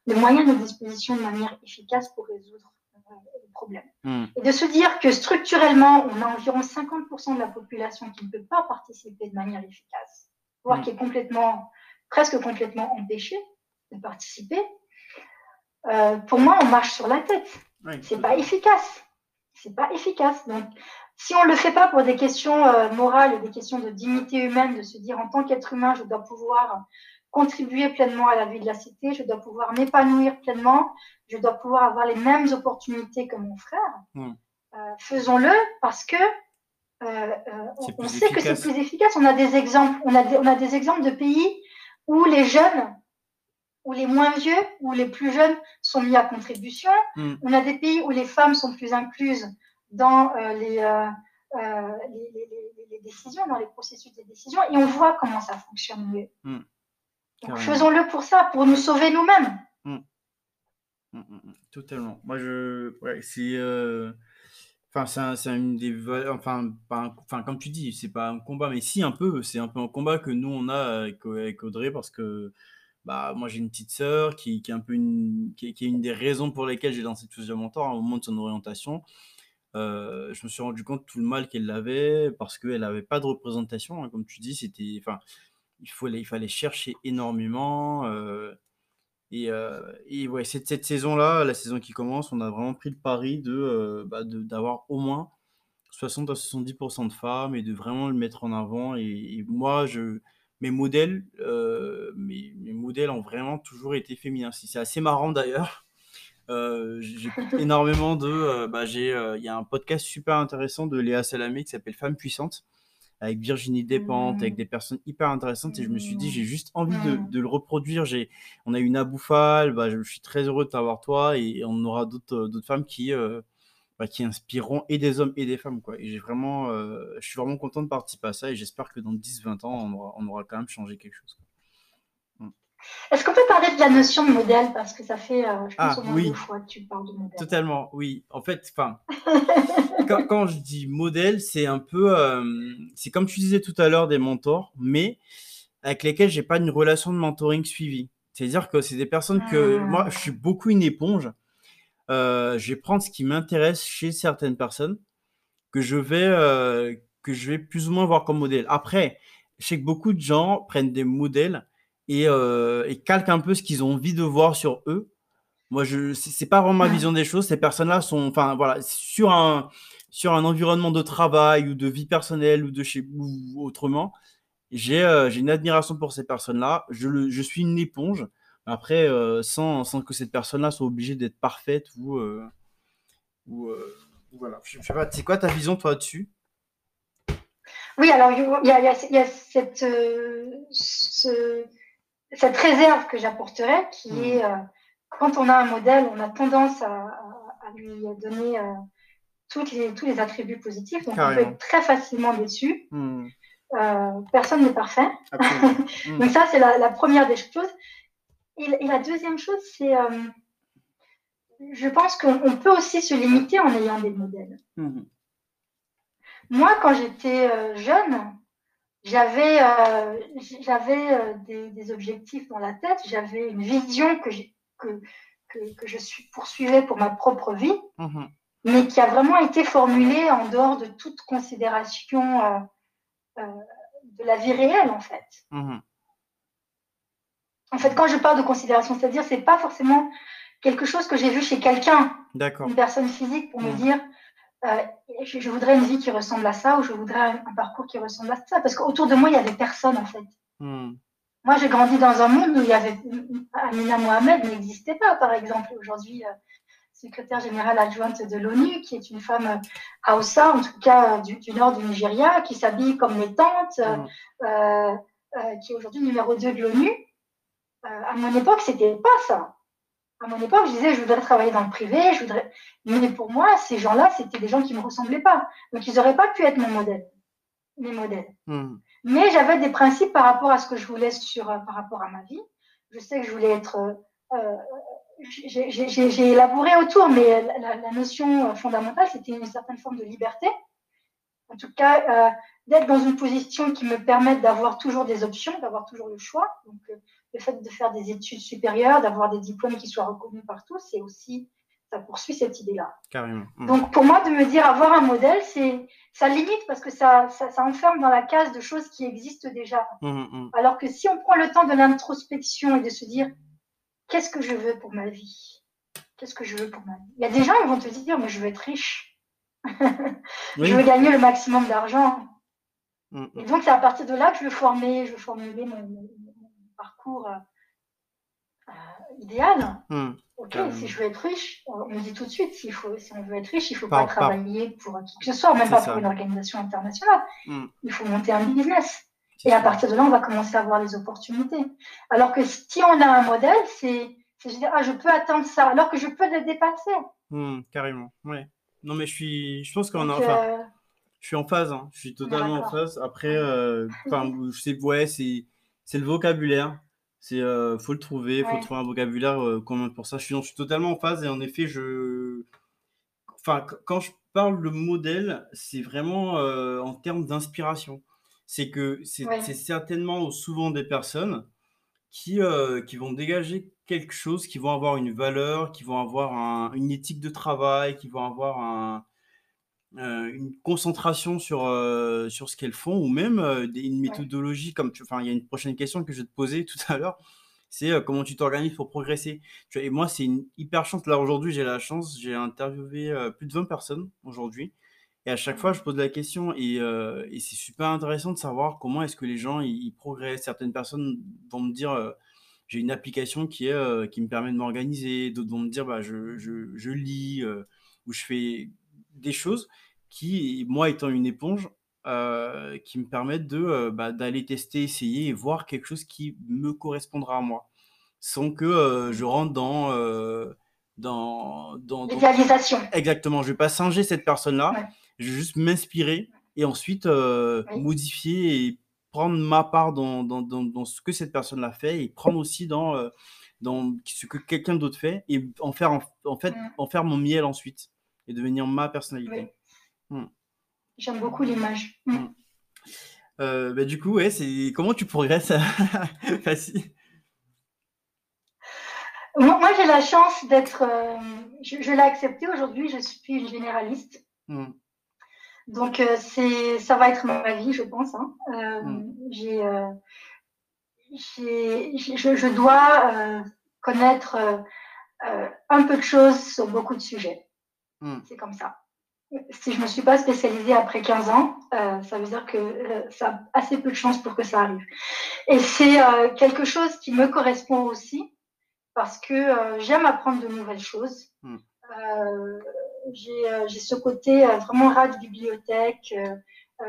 les moyens de disposition de manière efficace pour résoudre euh, les problèmes hmm. Et de se dire que structurellement, on a environ 50% de la population qui ne peut pas participer de manière efficace, voire hmm. qui est complètement, presque complètement empêchée de participer. Euh, pour moi, on marche sur la tête. c'est pas efficace. c'est pas efficace. Donc, si on ne le fait pas pour des questions euh, morales, des questions de dignité humaine, de se dire en tant qu'être humain, je dois pouvoir contribuer pleinement à la vie de la cité, je dois pouvoir m'épanouir pleinement, je dois pouvoir avoir les mêmes opportunités que mon frère. Hmm. Euh, faisons-le parce que euh, on, sait que c'est plus efficace. On a des exemples, on a on a des exemples de pays où les jeunes où les moins vieux ou les plus jeunes sont mis à contribution. Hmm. On a des pays où les femmes sont plus incluses dans euh, euh, euh, les, les, décisions, dans les processus de décision, et on voit comment ça fonctionne mieux. Hmm. Faisons-le pour ça, pour nous sauver nous-mêmes. Hmm. Totalement. Moi, je. Ouais, c'est. Enfin, c'est une des enfin, enfin, comme tu dis, c'est pas un combat, mais si un peu, c'est un peu un combat que nous on a avec Audrey parce que bah, moi j'ai une petite sœur qui, qui, est un peu une, qui, est une des raisons pour lesquelles j'ai lancé Choose Your Mentor au moment de son orientation. Euh, je me suis rendu compte tout le mal qu'elle avait parce qu'elle n'avait pas de représentation, hein, comme tu dis. C'était, enfin, il, fallait, chercher énormément. Euh, et, euh, ouais, cette, saison-là, la saison qui commence, on a vraiment pris le pari de, bah, d'avoir au moins 60 à 70% de femmes et de vraiment le mettre en avant. et moi, je, mes modèles, euh, mes, modèles ont vraiment toujours été féminins. C'est assez marrant d'ailleurs. Euh, J'écoute énormément de. Euh, bah, j'ai, il y a un podcast super intéressant de Léa Salamé qui s'appelle Femmes puissantes avec Virginie Despentes, avec mmh. des personnes hyper intéressantes. Et je me suis dit, j'ai juste envie de, mmh. le reproduire. J'ai, on a eu Naboufal, bah, je, suis très heureux de t'avoir toi. Et, on aura d'autres, d'autres femmes qui, bah, qui inspireront et des hommes et des femmes. Quoi. Et j'ai vraiment, euh, je suis vraiment content de participer à ça et j'espère que dans 10-20 ans, on aura, on aura, quand même changé quelque chose. Est-ce qu'on peut parler de la notion de modèle? Parce que ça fait, euh, je pense, ah, au moins deux fois que tu parles de modèle. Totalement, oui. En fait, enfin, quand, quand, je dis modèle, c'est un peu, euh, c'est comme tu disais tout à l'heure des mentors, mais avec lesquels j'ai pas une relation de mentoring suivie. C'est-à-dire que c'est des personnes que moi, ah. je suis beaucoup une éponge. Euh, je vais prendre ce qui m'intéresse chez certaines personnes que je vais que je vais plus ou moins voir comme modèle. Après, je sais que beaucoup de gens prennent des modèles et, euh, et calquent un peu ce qu'ils ont envie de voir sur eux. Moi, je c'est pas vraiment ma vision des choses. Ces personnes-là sont, enfin voilà, sur un sur un environnement de travail ou de vie personnelle ou de chez ou autrement, j'ai j'ai une admiration pour ces personnes-là. Je, je suis une éponge. Après, euh, sans, sans, que cette personne-là soit obligée d'être parfaite ou. Euh, ou euh, voilà. Je, sais pas, c'est quoi ta vision, toi, dessus? Oui, alors, il y a, y a, cette, ce, cette réserve que j'apporterais qui hmm. est quand on a un modèle, on a tendance à, à lui donner toutes les, tous les attributs positifs. Donc, on peut être très facilement déçu. Hmm. personne n'est parfait. donc, ça, c'est la, la, première des choses. Et, la deuxième chose, c'est, euh, je pense qu'on peut aussi se limiter en ayant des modèles. Moi, quand j'étais euh, jeune, j'avais euh, j'avais des, objectifs dans la tête, j'avais une vision que, que, que, je suis, poursuivais pour ma propre vie, mhm. mais qui a vraiment été formulée en dehors de toute considération de la vie réelle, en fait. Mhm. En fait, quand je parle de considération, c'est-à-dire, c'est pas forcément quelque chose que j'ai vu chez quelqu'un, une personne physique, pour me mmh. dire, euh, je, voudrais une vie qui ressemble à ça, ou je voudrais un, parcours qui ressemble à ça, parce qu'autour de moi, il y avait personne, en fait. Mmh. Moi, j'ai grandi dans un monde où il y avait Amina Mohamed n'existait pas, par exemple. Aujourd'hui, euh, secrétaire générale adjointe de l'ONU, qui est une femme euh, Hausa, en tout cas du, nord du Nigeria, qui s'habille comme les tantes, mmh. qui est aujourd'hui numéro 2 de l'ONU. Euh, à mon époque, c'était pas ça. À mon époque, je disais, je voudrais travailler dans le privé, je voudrais. Mais pour moi, ces gens-là, c'était des gens qui ne me ressemblaient pas. Donc, ils n'auraient pas pu être mon modèle, mes modèles. Hmm. Mais j'avais des principes par rapport à ce que je voulais sur, euh, par rapport à ma vie. Je sais que je voulais être. Euh, j'ai élaboré autour, mais la, notion fondamentale, c'était une certaine forme de liberté. En tout cas, d'être dans une position qui me permette d'avoir toujours des options, d'avoir toujours le choix. Donc, le fait de faire des études supérieures, d'avoir des diplômes qui soient reconnus partout, c'est aussi, ça poursuit cette idée-là. Carrément. Mmh. Donc pour moi, de me dire avoir un modèle, c'est ça limite parce que ça, ça, enferme dans la case de choses qui existent déjà. Mmh, mmh, Alors que si on prend le temps de l'introspection et de se dire qu'est-ce que je veux pour ma vie? Qu'est-ce que je veux pour ma vie? Il y a des gens qui vont te dire mais je veux être riche. je veux gagner le maximum d'argent. Mm, mm. Et donc, c'est à partir de là que je veux former, je veux formuler mon, parcours euh, idéal. Mm. Ok, si je veux être riche, on me dit tout de suite, si on veut être riche, il ne faut pas, travailler pour qui que ce soit, même pas pour une organisation internationale. Il faut monter un business. Et à partir de là, on va commencer à voir les opportunités. Alors que si on a un modèle, c'est je dire, ah, je peux atteindre ça, alors que je peux le dépasser. carrément, ouais. Non, mais je suis, je pense qu'on a, enfin, euh, je suis en phase, hein. je suis totalement en phase. Après, euh, je sais, ouais, c'est, c'est le vocabulaire. C'est, euh, faut le trouver, faut trouver un vocabulaire euh, commun pour ça. Je suis, je suis totalement en phase et en effet, je, enfin, quand je parle de modèle, c'est vraiment en termes d'inspiration. C'est que c'est, c'est certainement souvent des personnes qui, qui vont dégager quelque chose, qui vont avoir une valeur, qui vont avoir une éthique de travail, qui vont avoir un, euh, une concentration sur, euh, sur ce qu'elles font, ou même euh, une méthodologie, comme tu, enfin, il y a une prochaine question que je vais te poser tout à l'heure, c'est comment tu t'organises pour progresser. Tu vois, et moi, c'est une hyper chance. Là, aujourd'hui, j'ai la chance, j'ai interviewé plus de 20 personnes aujourd'hui. Et à chaque fois, je pose la question et, et c'est super intéressant de savoir comment est-ce que les gens ils, progressent. Certaines personnes vont me dire j'ai une application qui, est, qui me permet de m'organiser. D'autres vont me dire bah, je, je, je lis ou je fais des choses qui, moi étant une éponge, euh, qui me permettent de euh, bah, d'aller tester, essayer et voir quelque chose qui me correspondra à moi, sans que euh, je rentre dans dans dans, l'idéalisation. Exactement, je vais pas singer cette personne-là, je vais juste m'inspirer et ensuite modifier et prendre ma part dans, dans, dans, ce que cette personne-là fait et prendre aussi dans dans ce que quelqu'un d'autre fait et en faire en, fait en faire mon miel ensuite et devenir ma personnalité. Hmm. J'aime beaucoup l'image. Hmm. Hmm. Euh, bah, du coup, ouais, c'est comment tu progresses, Facile Moi, j'ai la chance d'être. Euh, je, l'ai accepté aujourd'hui. Je suis une généraliste. Donc, euh, c'est, ça va être ma vie, je pense. Hein. j'ai, je, je, dois connaître un peu de choses sur beaucoup de sujets. C'est comme ça si je ne me suis pas spécialisée après 15 ans, euh, ça veut dire que euh, ça a assez peu de chances pour que ça arrive. Et c'est euh, quelque chose qui me correspond aussi parce que j'aime apprendre de nouvelles choses. Hmm. j'ai ce côté vraiment rat de bibliothèque.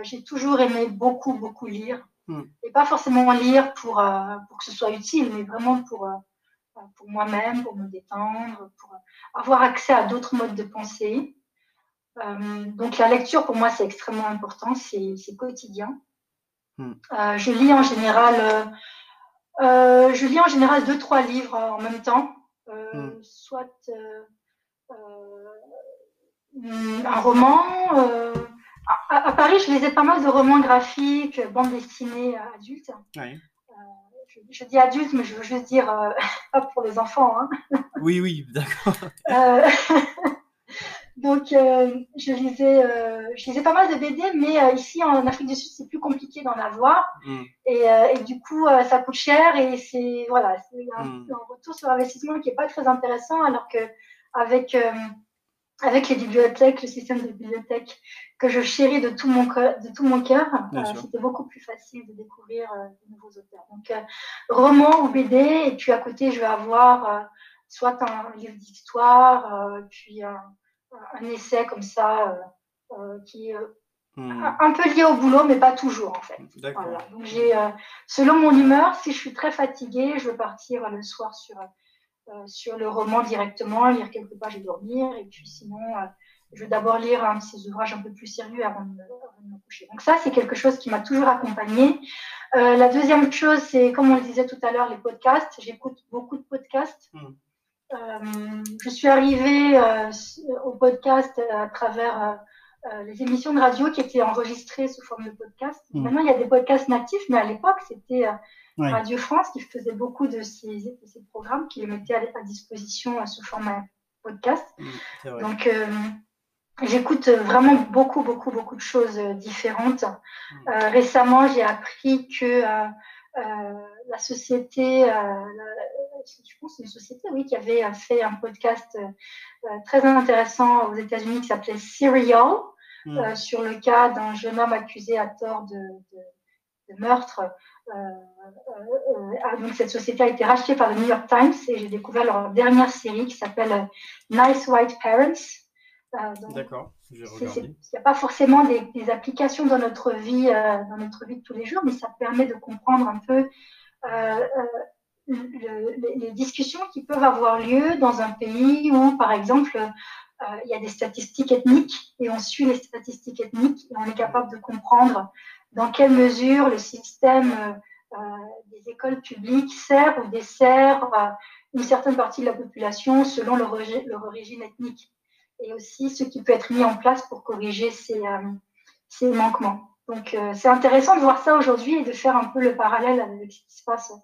j'ai toujours aimé beaucoup, beaucoup lire. Hmm. Et pas forcément lire pour, pour que ce soit utile, mais vraiment pour, pour moi-même, pour me détendre, pour avoir accès à d'autres modes de pensée. Euh, donc la lecture pour moi c'est extrêmement important, c'est quotidien. Hmm. Euh, je lis en général, euh, je lis en général deux trois livres en même temps, hmm. soit un roman. À, Paris, je lisais pas mal de romans graphiques, bandes dessinées adultes. Je, dis adultes, mais je veux juste dire pas pour les enfants. Hein. Oui, oui, d'accord. Donc, euh, je, lisais, euh, je lisais pas mal de BD, mais euh, ici en Afrique du Sud, c'est plus compliqué d'en avoir. Mm. Et, et, du coup, ça coûte cher et c'est voilà, un, mm. un, retour sur investissement qui est pas très intéressant, alors que avec avec les bibliothèques, le système de bibliothèques que je chéris de tout mon, de tout mon cœur, c'était beaucoup plus facile de découvrir de nouveaux auteurs. Donc, roman ou BD, et puis à côté, je vais avoir soit un livre d'histoire, puis un un essai comme ça euh, euh, qui est hmm. un peu lié au boulot, mais pas toujours en fait. Voilà. Donc j'ai, euh, selon mon humeur, si je suis très fatiguée, je veux partir le soir sur sur le roman directement, lire quelques pages et dormir. Et puis sinon, je veux d'abord lire un de ces ouvrages un peu plus sérieux avant de, me, coucher. Donc ça, c'est quelque chose qui m'a toujours accompagnée. la deuxième chose, c'est, comme on le disait tout à l'heure, les podcasts. J'écoute beaucoup de podcasts. Hmm. Euh, je suis arrivée euh, au podcast à travers euh, les émissions de radio qui étaient enregistrées sous forme de podcast. Mmh. Maintenant, il y a des podcasts natifs, mais à l'époque, c'était Radio France qui faisait beaucoup de ces, ces programmes, qui les mettait à, disposition sous format podcast. Mmh, Donc, j'écoute vraiment beaucoup, beaucoup, beaucoup de choses différentes. Mmh. récemment, j'ai appris que la société, je pense, une société, oui, qui avait fait un podcast très intéressant aux États-Unis qui s'appelait Serial, hmm. sur le cas d'un jeune homme accusé à tort de, de meurtre. Donc cette société a été rachetée par le New York Times et j'ai découvert leur dernière série qui s'appelle Nice White Parents. D'accord. Il n'y a pas forcément des, applications dans notre vie, euh, dans notre vie de tous les jours, mais ça permet de comprendre un peu euh, euh, les discussions qui peuvent avoir lieu dans un pays où, par exemple, il y a des statistiques ethniques et on suit les statistiques ethniques et on est capable de comprendre dans quelle mesure le système des écoles publiques sert ou dessert une certaine partie de la population selon leur origine ethnique et aussi ce qui peut être mis en place pour corriger ces, euh, manquements. Donc, euh, c'est intéressant de voir ça aujourd'hui et de faire un peu le parallèle avec ce qui se passe euh,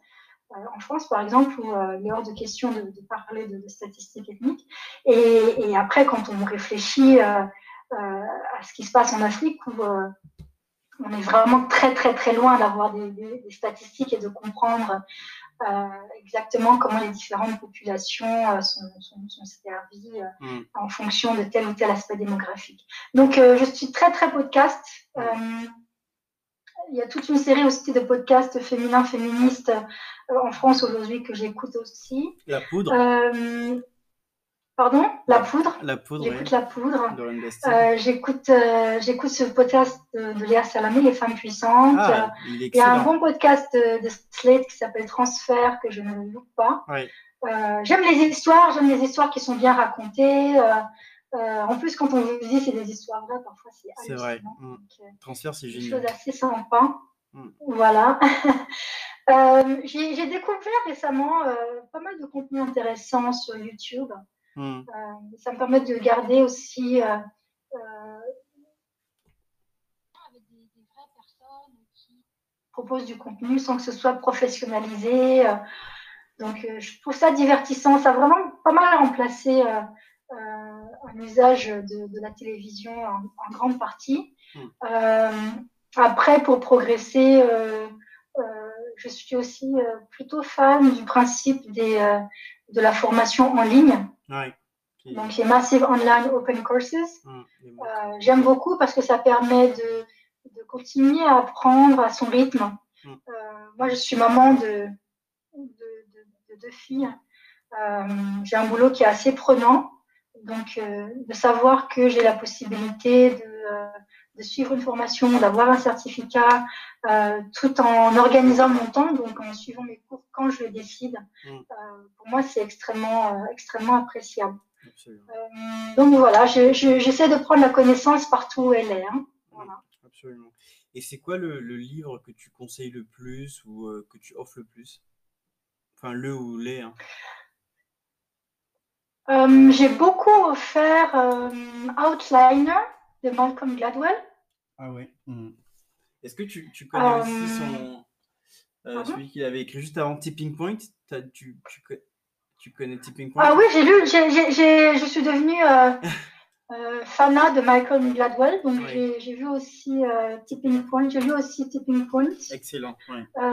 en France, par exemple, où il est hors de question de, parler de, statistiques ethniques. Et, et, après, quand on réfléchit à ce qui se passe en Afrique, où on est vraiment très, très, très loin d'avoir des, des, statistiques et de comprendre euh, exactement comment les différentes populations euh, sont, servies euh, mm. en fonction de tel ou tel aspect démographique. Donc, je suis très, très podcast. Il y a toute une série aussi de podcasts féminins, féministes en France aujourd'hui que j'écoute aussi. La poudre. Pardon? La poudre. La poudre. J'écoute la poudre. Euh, j'écoute, euh, j'écoute ce podcast de, Léa Salamé, Les femmes puissantes. Ah, il, y a un bon podcast de, Slate qui s'appelle Transfert que je ne loupe pas. Euh, j'aime les histoires, j'aime les histoires qui sont bien racontées. En plus, quand on vous dit c'est des histoires vraies, parfois c'est C'est vrai. Mm. Transfert, c'est génial. Des choses assez sympas. Mm. Voilà. j'ai découvert récemment pas mal de contenu intéressant sur YouTube. Euh, ça me permet de garder aussi euh, euh, avec des, vraies personnes qui proposent du contenu sans que ce soit professionnalisé. donc, je trouve ça divertissant. Ça a vraiment pas mal remplacé un usage de, la télévision en, grande partie. Hmm. après, pour progresser, je suis aussi plutôt fan du principe des, de la formation en ligne. Donc, c'est Massive Online Open Courses. Euh, j'aime beaucoup parce que ça permet de, de, continuer à apprendre à son rythme. Euh, moi, je suis maman de, de, deux filles. Euh, j'ai un boulot qui est assez prenant. Donc, de savoir que j'ai la possibilité de, de, suivre une formation, d'avoir un certificat, tout en organisant mon temps, donc en suivant mes cours quand je le décide, hum. pour moi, c'est extrêmement, extrêmement appréciable. Euh, donc voilà, j'essaie de prendre la connaissance partout où elle est. Hein. Absolument. Et c'est quoi le, livre que tu conseilles le plus ou euh, que tu offres le plus? Enfin, le ou les. Hein. Euh, j'ai beaucoup offert Outliner de Malcolm Gladwell. Ah oui. Hmm. Est-ce que tu, connais aussi son, celui qu'il avait écrit juste avant Tipping Point? Tu, tu connais Tipping Point? Ah oui, j'ai lu, je suis devenue euh, euh, fanat de Michael Gladwell, donc j'ai vu aussi euh, Tipping Point. J'ai lu aussi Tipping Point. Excellent.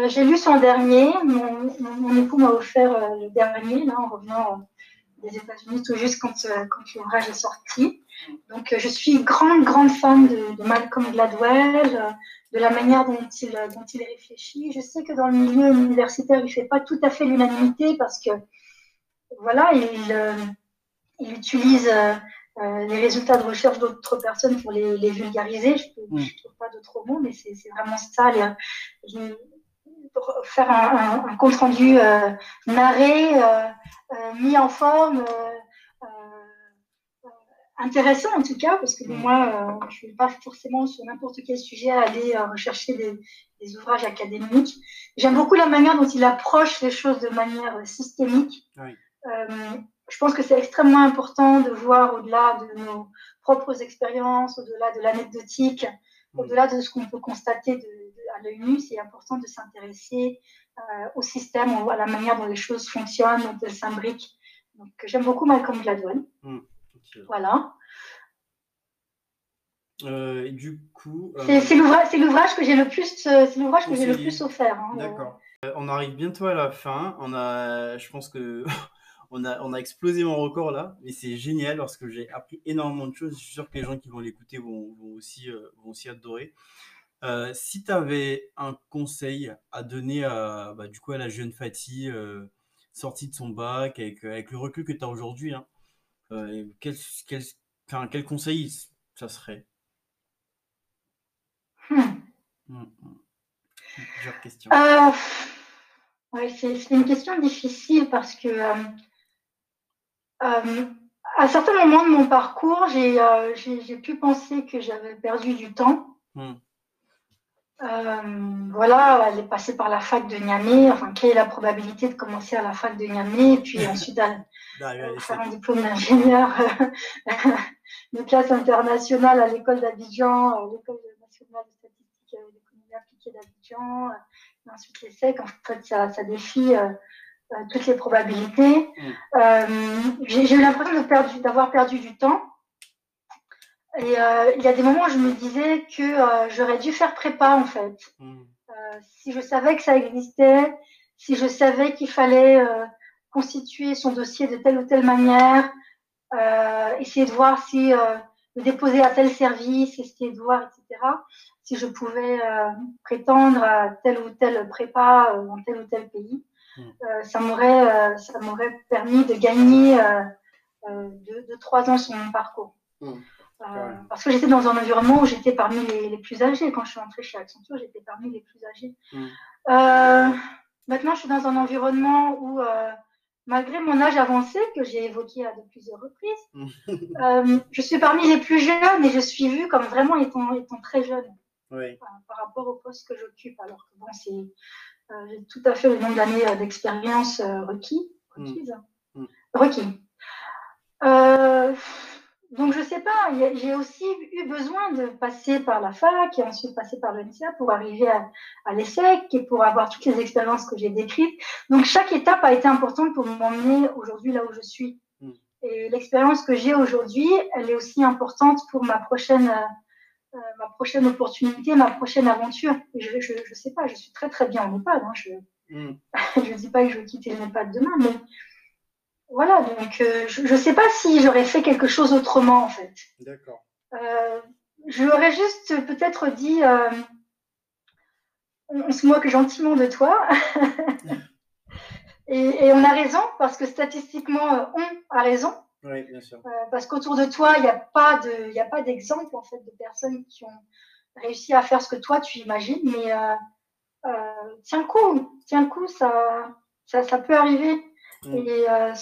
j'ai lu son dernier. Mon, époux m'a offert le dernier, là, en revenant des États-Unis tout juste quand, quand l'ouvrage est sorti. Donc, je suis grande, grande fan de, Malcolm Gladwell, de la manière dont il, dont il réfléchit. Je sais que dans le milieu universitaire, il ne fait pas tout à fait l'unanimité parce que voilà, il, euh, il utilise euh, euh, les résultats de recherche d'autres personnes pour les, vulgariser. Je ne trouve pas d'autres mots, mais c'est vraiment ça. Faire un, compte rendu narré, mis en forme, intéressant en tout cas, parce que moi, je ne vais pas forcément sur n'importe quel sujet aller rechercher des, ouvrages académiques. J'aime beaucoup la manière dont il approche les choses de manière systémique. Euh, je pense que c'est extrêmement important de voir au-delà de nos propres expériences, au-delà de l'anecdotique, au-delà de ce qu'on peut constater à l'œil nu, c'est important de s'intéresser euh, au système, à la manière dont les choses fonctionnent, dont elles s'imbriquent. Donc, j'aime beaucoup Malcolm Gladwell. Mmh, voilà. Euh, du coup, c'est l'ouvrage que j'ai le plus, c'est l'ouvrage que j'ai le plus offert. Hein, D'accord. on arrive bientôt à la fin. On a, je pense que on a, on a explosé mon record là, mais c'est génial parce que j'ai appris énormément de choses. Je suis sûr que les gens qui vont l'écouter vont, vont, aussi, vont aussi adorer. Euh, si tu avais un conseil à donner à, bah, du coup, à la jeune Fatih euh, sortie de son bac, avec, avec le recul que tu as aujourd'hui, hein, euh, quel, quel, quel, conseil ça serait? Hmm. Hmm, hmm. question. Ouais, c'est une question difficile parce que à certains moments de mon parcours, j'ai pu penser que j'avais perdu du temps. Euh, voilà, elle est passée par la fac de Niamey. Enfin, quelle est la probabilité de commencer à la fac de Niamey et puis ensuite faire un diplôme d'ingénieur de classe internationale à l'école d'Abidjan, l'école nationale de statistique et d'économie appliquée d'Abidjan, et ensuite l'ESSEC. En fait, ça, ça défie euh, euh, toutes les probabilités. Mm. J'ai eu l'impression d'avoir perdu du temps. Et euh, il y a des moments où je me disais que euh, j'aurais dû faire prépa en fait. Hmm. Euh, si je savais que ça existait, si je savais qu'il fallait constituer son dossier de telle ou telle manière, essayer de voir si le déposer à tel service, essayer de voir, etc. Si je pouvais prétendre à telle ou telle prépa dans tel ou tel pays, hmm. ça m'aurait ça m'aurait permis de gagner deux, deux, trois ans sur mon parcours. Hmm. Euh, parce que j'étais dans un environnement où j'étais parmi les, plus âgés. Quand je suis entrée chez Accenture, j'étais parmi les plus âgés. Euh, maintenant, je suis dans un environnement où, euh, malgré mon âge avancé, que j'ai évoqué à de plusieurs reprises, je suis parmi les plus jeunes et je suis vue comme vraiment étant, étant très jeune par rapport au poste que j'occupe. Alors que bon, c'est j'ai tout à fait le nombre d'années d'expérience requis, mm. requise, requis donc, je sais pas, j'ai aussi eu besoin de passer par la fac et ensuite passer par l'UNICEF pour arriver à, à l'ESSEC et pour avoir toutes les expériences que j'ai décrites. Donc, chaque étape a été importante pour m'emmener aujourd'hui là où je suis. Hmm. Et l'expérience que j'ai aujourd'hui, elle est aussi importante pour ma prochaine, euh, euh, ma prochaine opportunité, ma prochaine aventure. Et je, je, je, sais pas, je suis très très bien en EHPAD. Hein. Je ne hmm. dis pas que je vais quitter le demain, mais voilà, donc euh, je ne sais pas si j'aurais fait quelque chose autrement en fait. D'accord. Euh, je aurais juste peut-être dit euh, on, se moque gentiment de toi. et, on a raison parce que statistiquement on a raison. Oui, bien sûr. parce qu'autour de toi, il n'y a pas de, il a pas d'exemple en fait de personnes qui ont réussi à faire ce que toi tu imagines. Mais tiens le coup, tiens le coup, ça, ça, ça peut arriver. Mm. Et euh,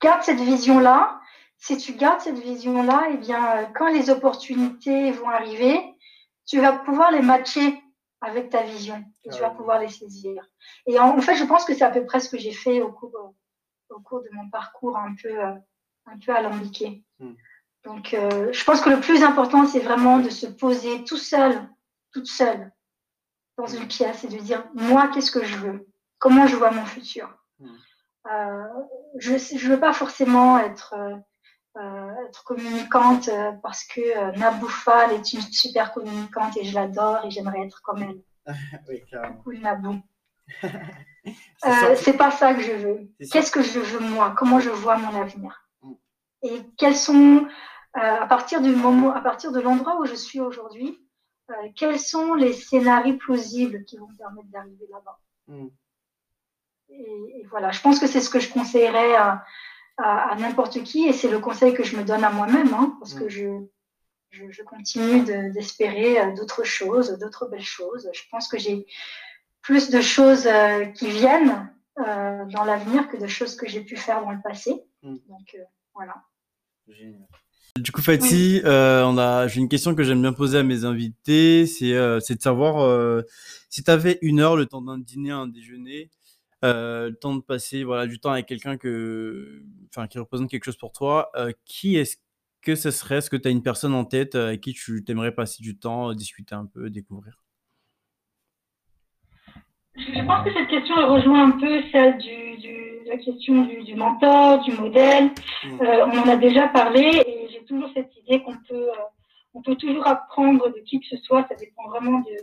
garde cette vision-là. Si tu gardes cette vision-là, eh bien, euh, quand les opportunités vont arriver, tu vas pouvoir les matcher avec ta vision et tu vas pouvoir les saisir. Et en, fait, je pense que c'est à peu près ce que j'ai fait au cours, euh, au cours de mon parcours un peu, un peu alambiqué. Mm. Donc, je pense que le plus important, c'est vraiment de se poser tout seul, toute seule, dans une pièce et de dire, moi, qu'est-ce que je veux? Comment je vois mon futur? Mm. Euh, je ne veux pas forcément être, euh, euh, être communicante parce que Nabou est une super communicante et je l'adore et j'aimerais être comme elle. oui, Nabou. c'est pas ça que je veux. Qu'est-ce que je veux moi? Comment je vois mon avenir? Mm. Et quels sont, à partir du moment, à partir de l'endroit où je suis aujourd'hui, quels sont les scénarios plausibles qui vont me permettre d'arriver là-bas? Mm. Et, voilà, je pense que c'est ce que je conseillerais à, à, n'importe qui et c'est le conseil que je me donne à moi-même hein, parce que mm. je, je, continue d'espérer euh, d'autres choses, d'autres belles choses. Je pense que j'ai plus de choses euh, qui viennent euh, dans l'avenir que de choses que j'ai pu faire dans le passé. Mm. Donc voilà. Génial. Du coup, Fatih, on a, j'ai une question que j'aime bien poser à mes invités, c'est, c'est de savoir si tu avais une heure, le temps d'un dîner, un déjeuner, euh, le temps de passer voilà, du temps avec quelqu'un que, enfin, qui représente quelque chose pour toi, euh, qui est-ce que ce serait? Est-ce que tu as une personne en tête euh, avec qui tu aimerais passer du temps, discuter un peu, découvrir? Je pense que cette question rejoint un peu celle du, du la question du, du, mentor, du modèle. Mmh. on en a déjà parlé et j'ai toujours cette idée qu'on peut, on peut toujours apprendre de qui que ce soit. Ça dépend vraiment de,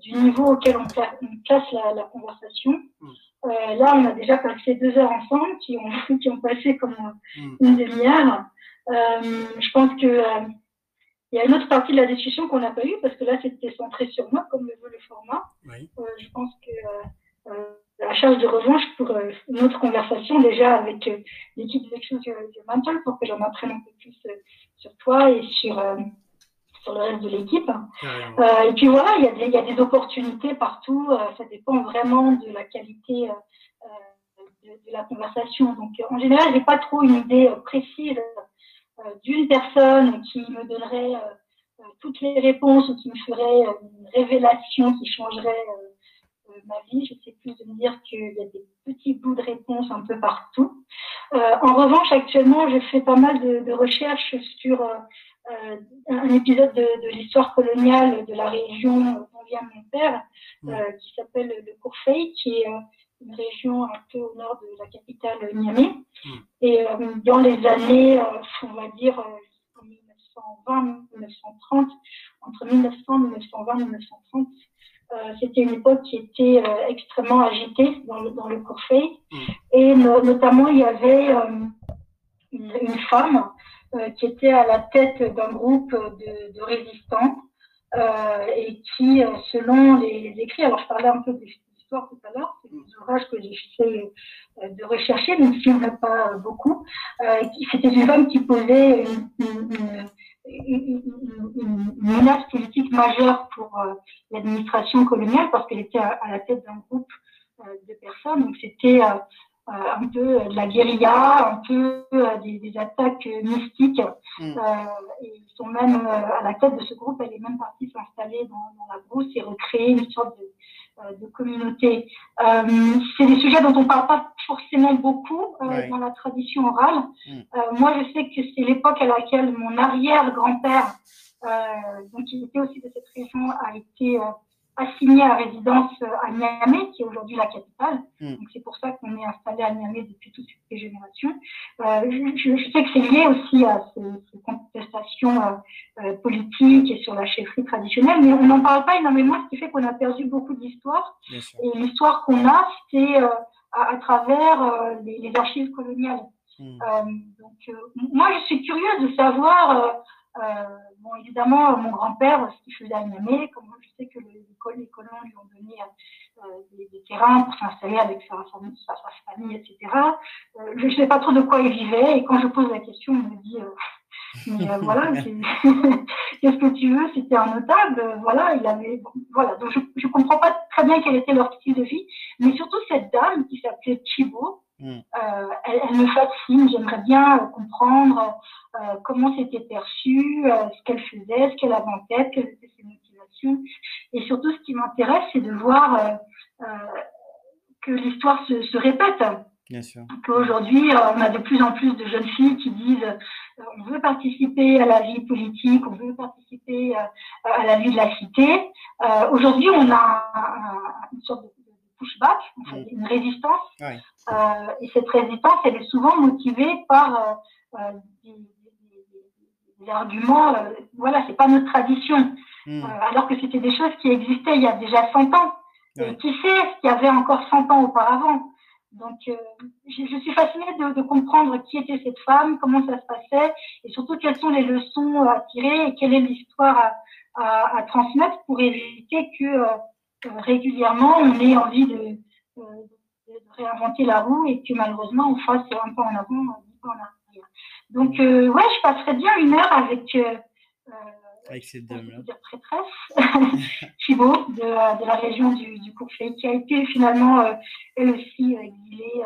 du niveau auquel on, place la, conversation. Mm. Euh, là, on a déjà passé deux heures ensemble, qui ont, qui ont passé comme mm. une demi-heure. Euh, je pense que euh, il y a une autre partie de la discussion qu'on n'a pas eue, parce que là, c'était centré sur moi, comme le veut le format. je pense que la charge de revanche pour une autre conversation, déjà avec l'équipe d'élection de Mantle, pour que j'en apprenne un peu plus sur toi et sur sur le reste de l'équipe. Euh, et puis voilà, il y, a des, il y, a des opportunités partout. Euh, ça dépend vraiment de la qualité euh, de, de, la conversation. Donc en général, j'ai pas trop une idée précise d'une personne qui me donnerait toutes les réponses ou qui me ferait une révélation qui changerait ma vie. Je sais plus de me dire qu'il y a des petits bouts de réponses un peu partout. en revanche, actuellement, je fais pas mal de, de recherches sur euh, un épisode de, de l'histoire coloniale de la région dont vient mon père, mm. euh, qui s'appelle le Courfey, qui est euh, une région un peu au nord de la capitale Niamey. Mm. Et dans les années, on va dire, 1920-1930, entre 1900, 1920 1930, c'était une époque qui était extrêmement agitée dans le, dans le Courfey. Mm. Et notamment, il y avait une, une, femme euh, qui était à la tête d'un groupe de, de résistants euh, et qui, euh, selon les, écrits, alors je parlais un peu d'histoire tout à l'heure, c'est des ouvrages que fait de rechercher, même si on n'a pas beaucoup. C'était une femme qui posait une, une, une, une, menace politique majeure pour l'administration coloniale parce qu'elle était à, la tête d'un groupe de personnes. Donc c'était euh, un peu de la guérilla, un peu euh, des, des attaques mystiques. Mm. Euh, ils sont même à la tête de ce groupe, elle est même partie s'installer dans, dans, la brousse et recréer une sorte de, de communauté. Euh, c'est des sujets dont on parle pas forcément beaucoup euh, dans la tradition orale. Mm. Euh, moi, je sais que c'est l'époque à laquelle mon arrière-grand-père, donc il était aussi de cette région, a été assigné à résidence à Niamey, qui est aujourd'hui la capitale. Hmm. Donc c'est pour ça qu'on est installé à Niamey depuis toutes ces générations. Euh, je, je, sais que c'est lié aussi à ces, ces contestations euh, euh politiques et sur la chefferie traditionnelle, mais on n'en parle pas énormément, ce qui fait qu'on a perdu beaucoup d'histoire. Et l'histoire qu'on a, c'est euh, à, à, travers euh, les, les, archives coloniales. Hmm. donc moi, je suis curieuse de savoir euh, bon, évidemment, mon grand-père, ce qu'il faisait à Niamey, comme je sais que les, les colons lui ont donné euh, des, des, terrains pour s'installer avec sa, sa, sa, famille, etc. Euh, je ne sais pas trop de quoi il vivait, et quand je pose la question, il me dit mais euh, voilà, qu'est-ce que tu veux? C'était un notable, voilà, il avait, voilà. Donc je, je comprends pas très bien quel était leur style de vie, mais surtout cette dame qui s'appelait Chibo, mm. euh, elle, elle, me fascine. J'aimerais bien comprendre euh, comment c'était perçu, euh, ce qu'elle faisait, ce qu'elle avait en tête, quelles étaient ses motivations. Et surtout, ce qui m'intéresse, c'est de voir euh, que l'histoire se, se, répète. Bien sûr. Qu'aujourd'hui, on a de plus en plus de jeunes filles qui disent on veut participer à la vie politique, on veut participer à la vie de la cité. Aujourd'hui, on a une sorte de pushback, une résistance. Ouais. Euh, et cette résistance, elle est souvent motivée par euh, des, des arguments, euh, voilà, c'est pas notre tradition. Mmh. Euh, alors que c'était des choses qui existaient il y a déjà 100 ans. Et qui sait ce qu'il y avait encore 100 ans auparavant. Donc, euh, je, je, suis fascinée de, de, comprendre qui était cette femme, comment ça se passait, et surtout quelles sont les leçons à tirer et quelle est l'histoire à, à, à, transmettre pour éviter que euh, régulièrement on ait envie de, réinventer la roue et que malheureusement on fasse un pas en avant, un pas en arrière. Donc, euh, ouais, je passerais bien une heure avec, euh, euh avec cette dame-là. prêtresse, de, de, la région du, du Courfey, qui a été finalement, euh, elle aussi, exilée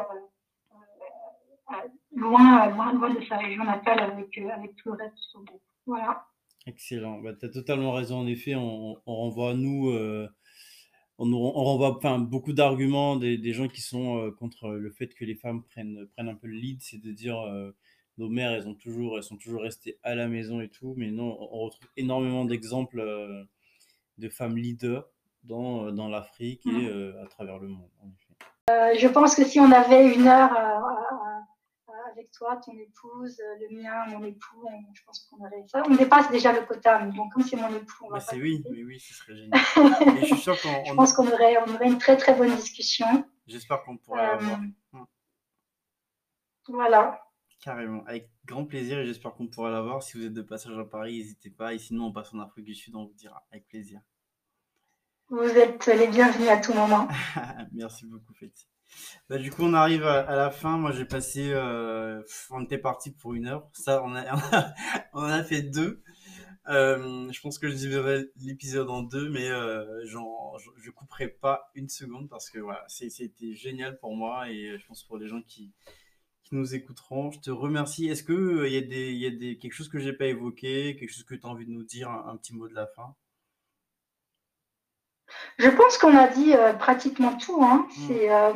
loin, loin, loin de sa région natale avec, avec tout le reste de son groupe. Voilà. Excellent. Bah, tu as totalement raison. En effet, on, on renvoie, nous, euh, on, on, renvoie enfin, beaucoup d'arguments des, des, gens qui sont euh, contre le fait que les femmes prennent, prennent un peu le lead. C'est de dire euh, nos mères, elles, ont toujours, elles sont toujours restées à la maison et tout. Mais non, on retrouve énormément d'exemples euh, de femmes leaders dans, dans l'Afrique et mmh. à travers le monde. Je pense que si on avait une heure avec toi, ton épouse, le mien, mon époux, je pense qu'on aurait ça. On dépasse déjà le quota, mais bon, comme c'est mon époux, on va c'est oui, mais oui, ce serait génial. je suis sûr qu'on. Je pense qu'on aurait, on aurait une très très bonne discussion. J'espère qu'on pourra l'avoir. Hmm. Voilà. Carrément, avec grand plaisir et j'espère qu'on pourra l'avoir. Si vous êtes de passage à Paris, n'hésitez pas. Et sinon, on passe en Afrique du Sud, on vous dira avec plaisir. Vous êtes les bienvenus à tout moment. Merci beaucoup, Féti. Bah, du coup, on arrive à, la fin. Moi, j'ai passé. Euh, on était parti pour une heure. Ça, on, a, on, a, fait deux. Euh, je pense que je diviserai l'épisode en deux, mais euh, je ne couperai pas une seconde parce que voilà, c'était génial pour moi et je pense pour les gens qui, nous écouteront. Je te remercie. Est-ce qu'il euh, il y a, des, y a des, quelque chose que j'ai pas évoqué, quelque chose que tu as envie de nous dire, un, petit mot de la fin? Je pense qu'on a dit euh, pratiquement tout. Hein. Hmm. C'est euh,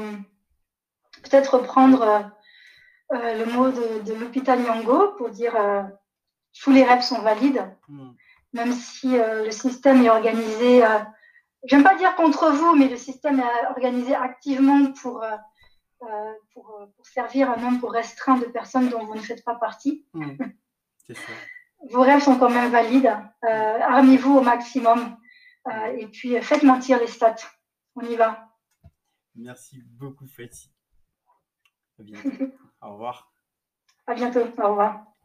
peut-être reprendre le mot de, l'hôpital Yango pour dire tous les rêves sont valides, hmm. même si le système est organisé. J'aime pas dire contre vous, mais le système est organisé activement pour euh, pour, euh, pour, servir un nombre restreint de personnes dont vous ne faites pas partie. Mmh. Vos rêves sont quand même valides. Euh, armez-vous au maximum et puis faites mentir les stats. On y va. Merci beaucoup, Fatih. À bientôt. au revoir. À bientôt. Au revoir.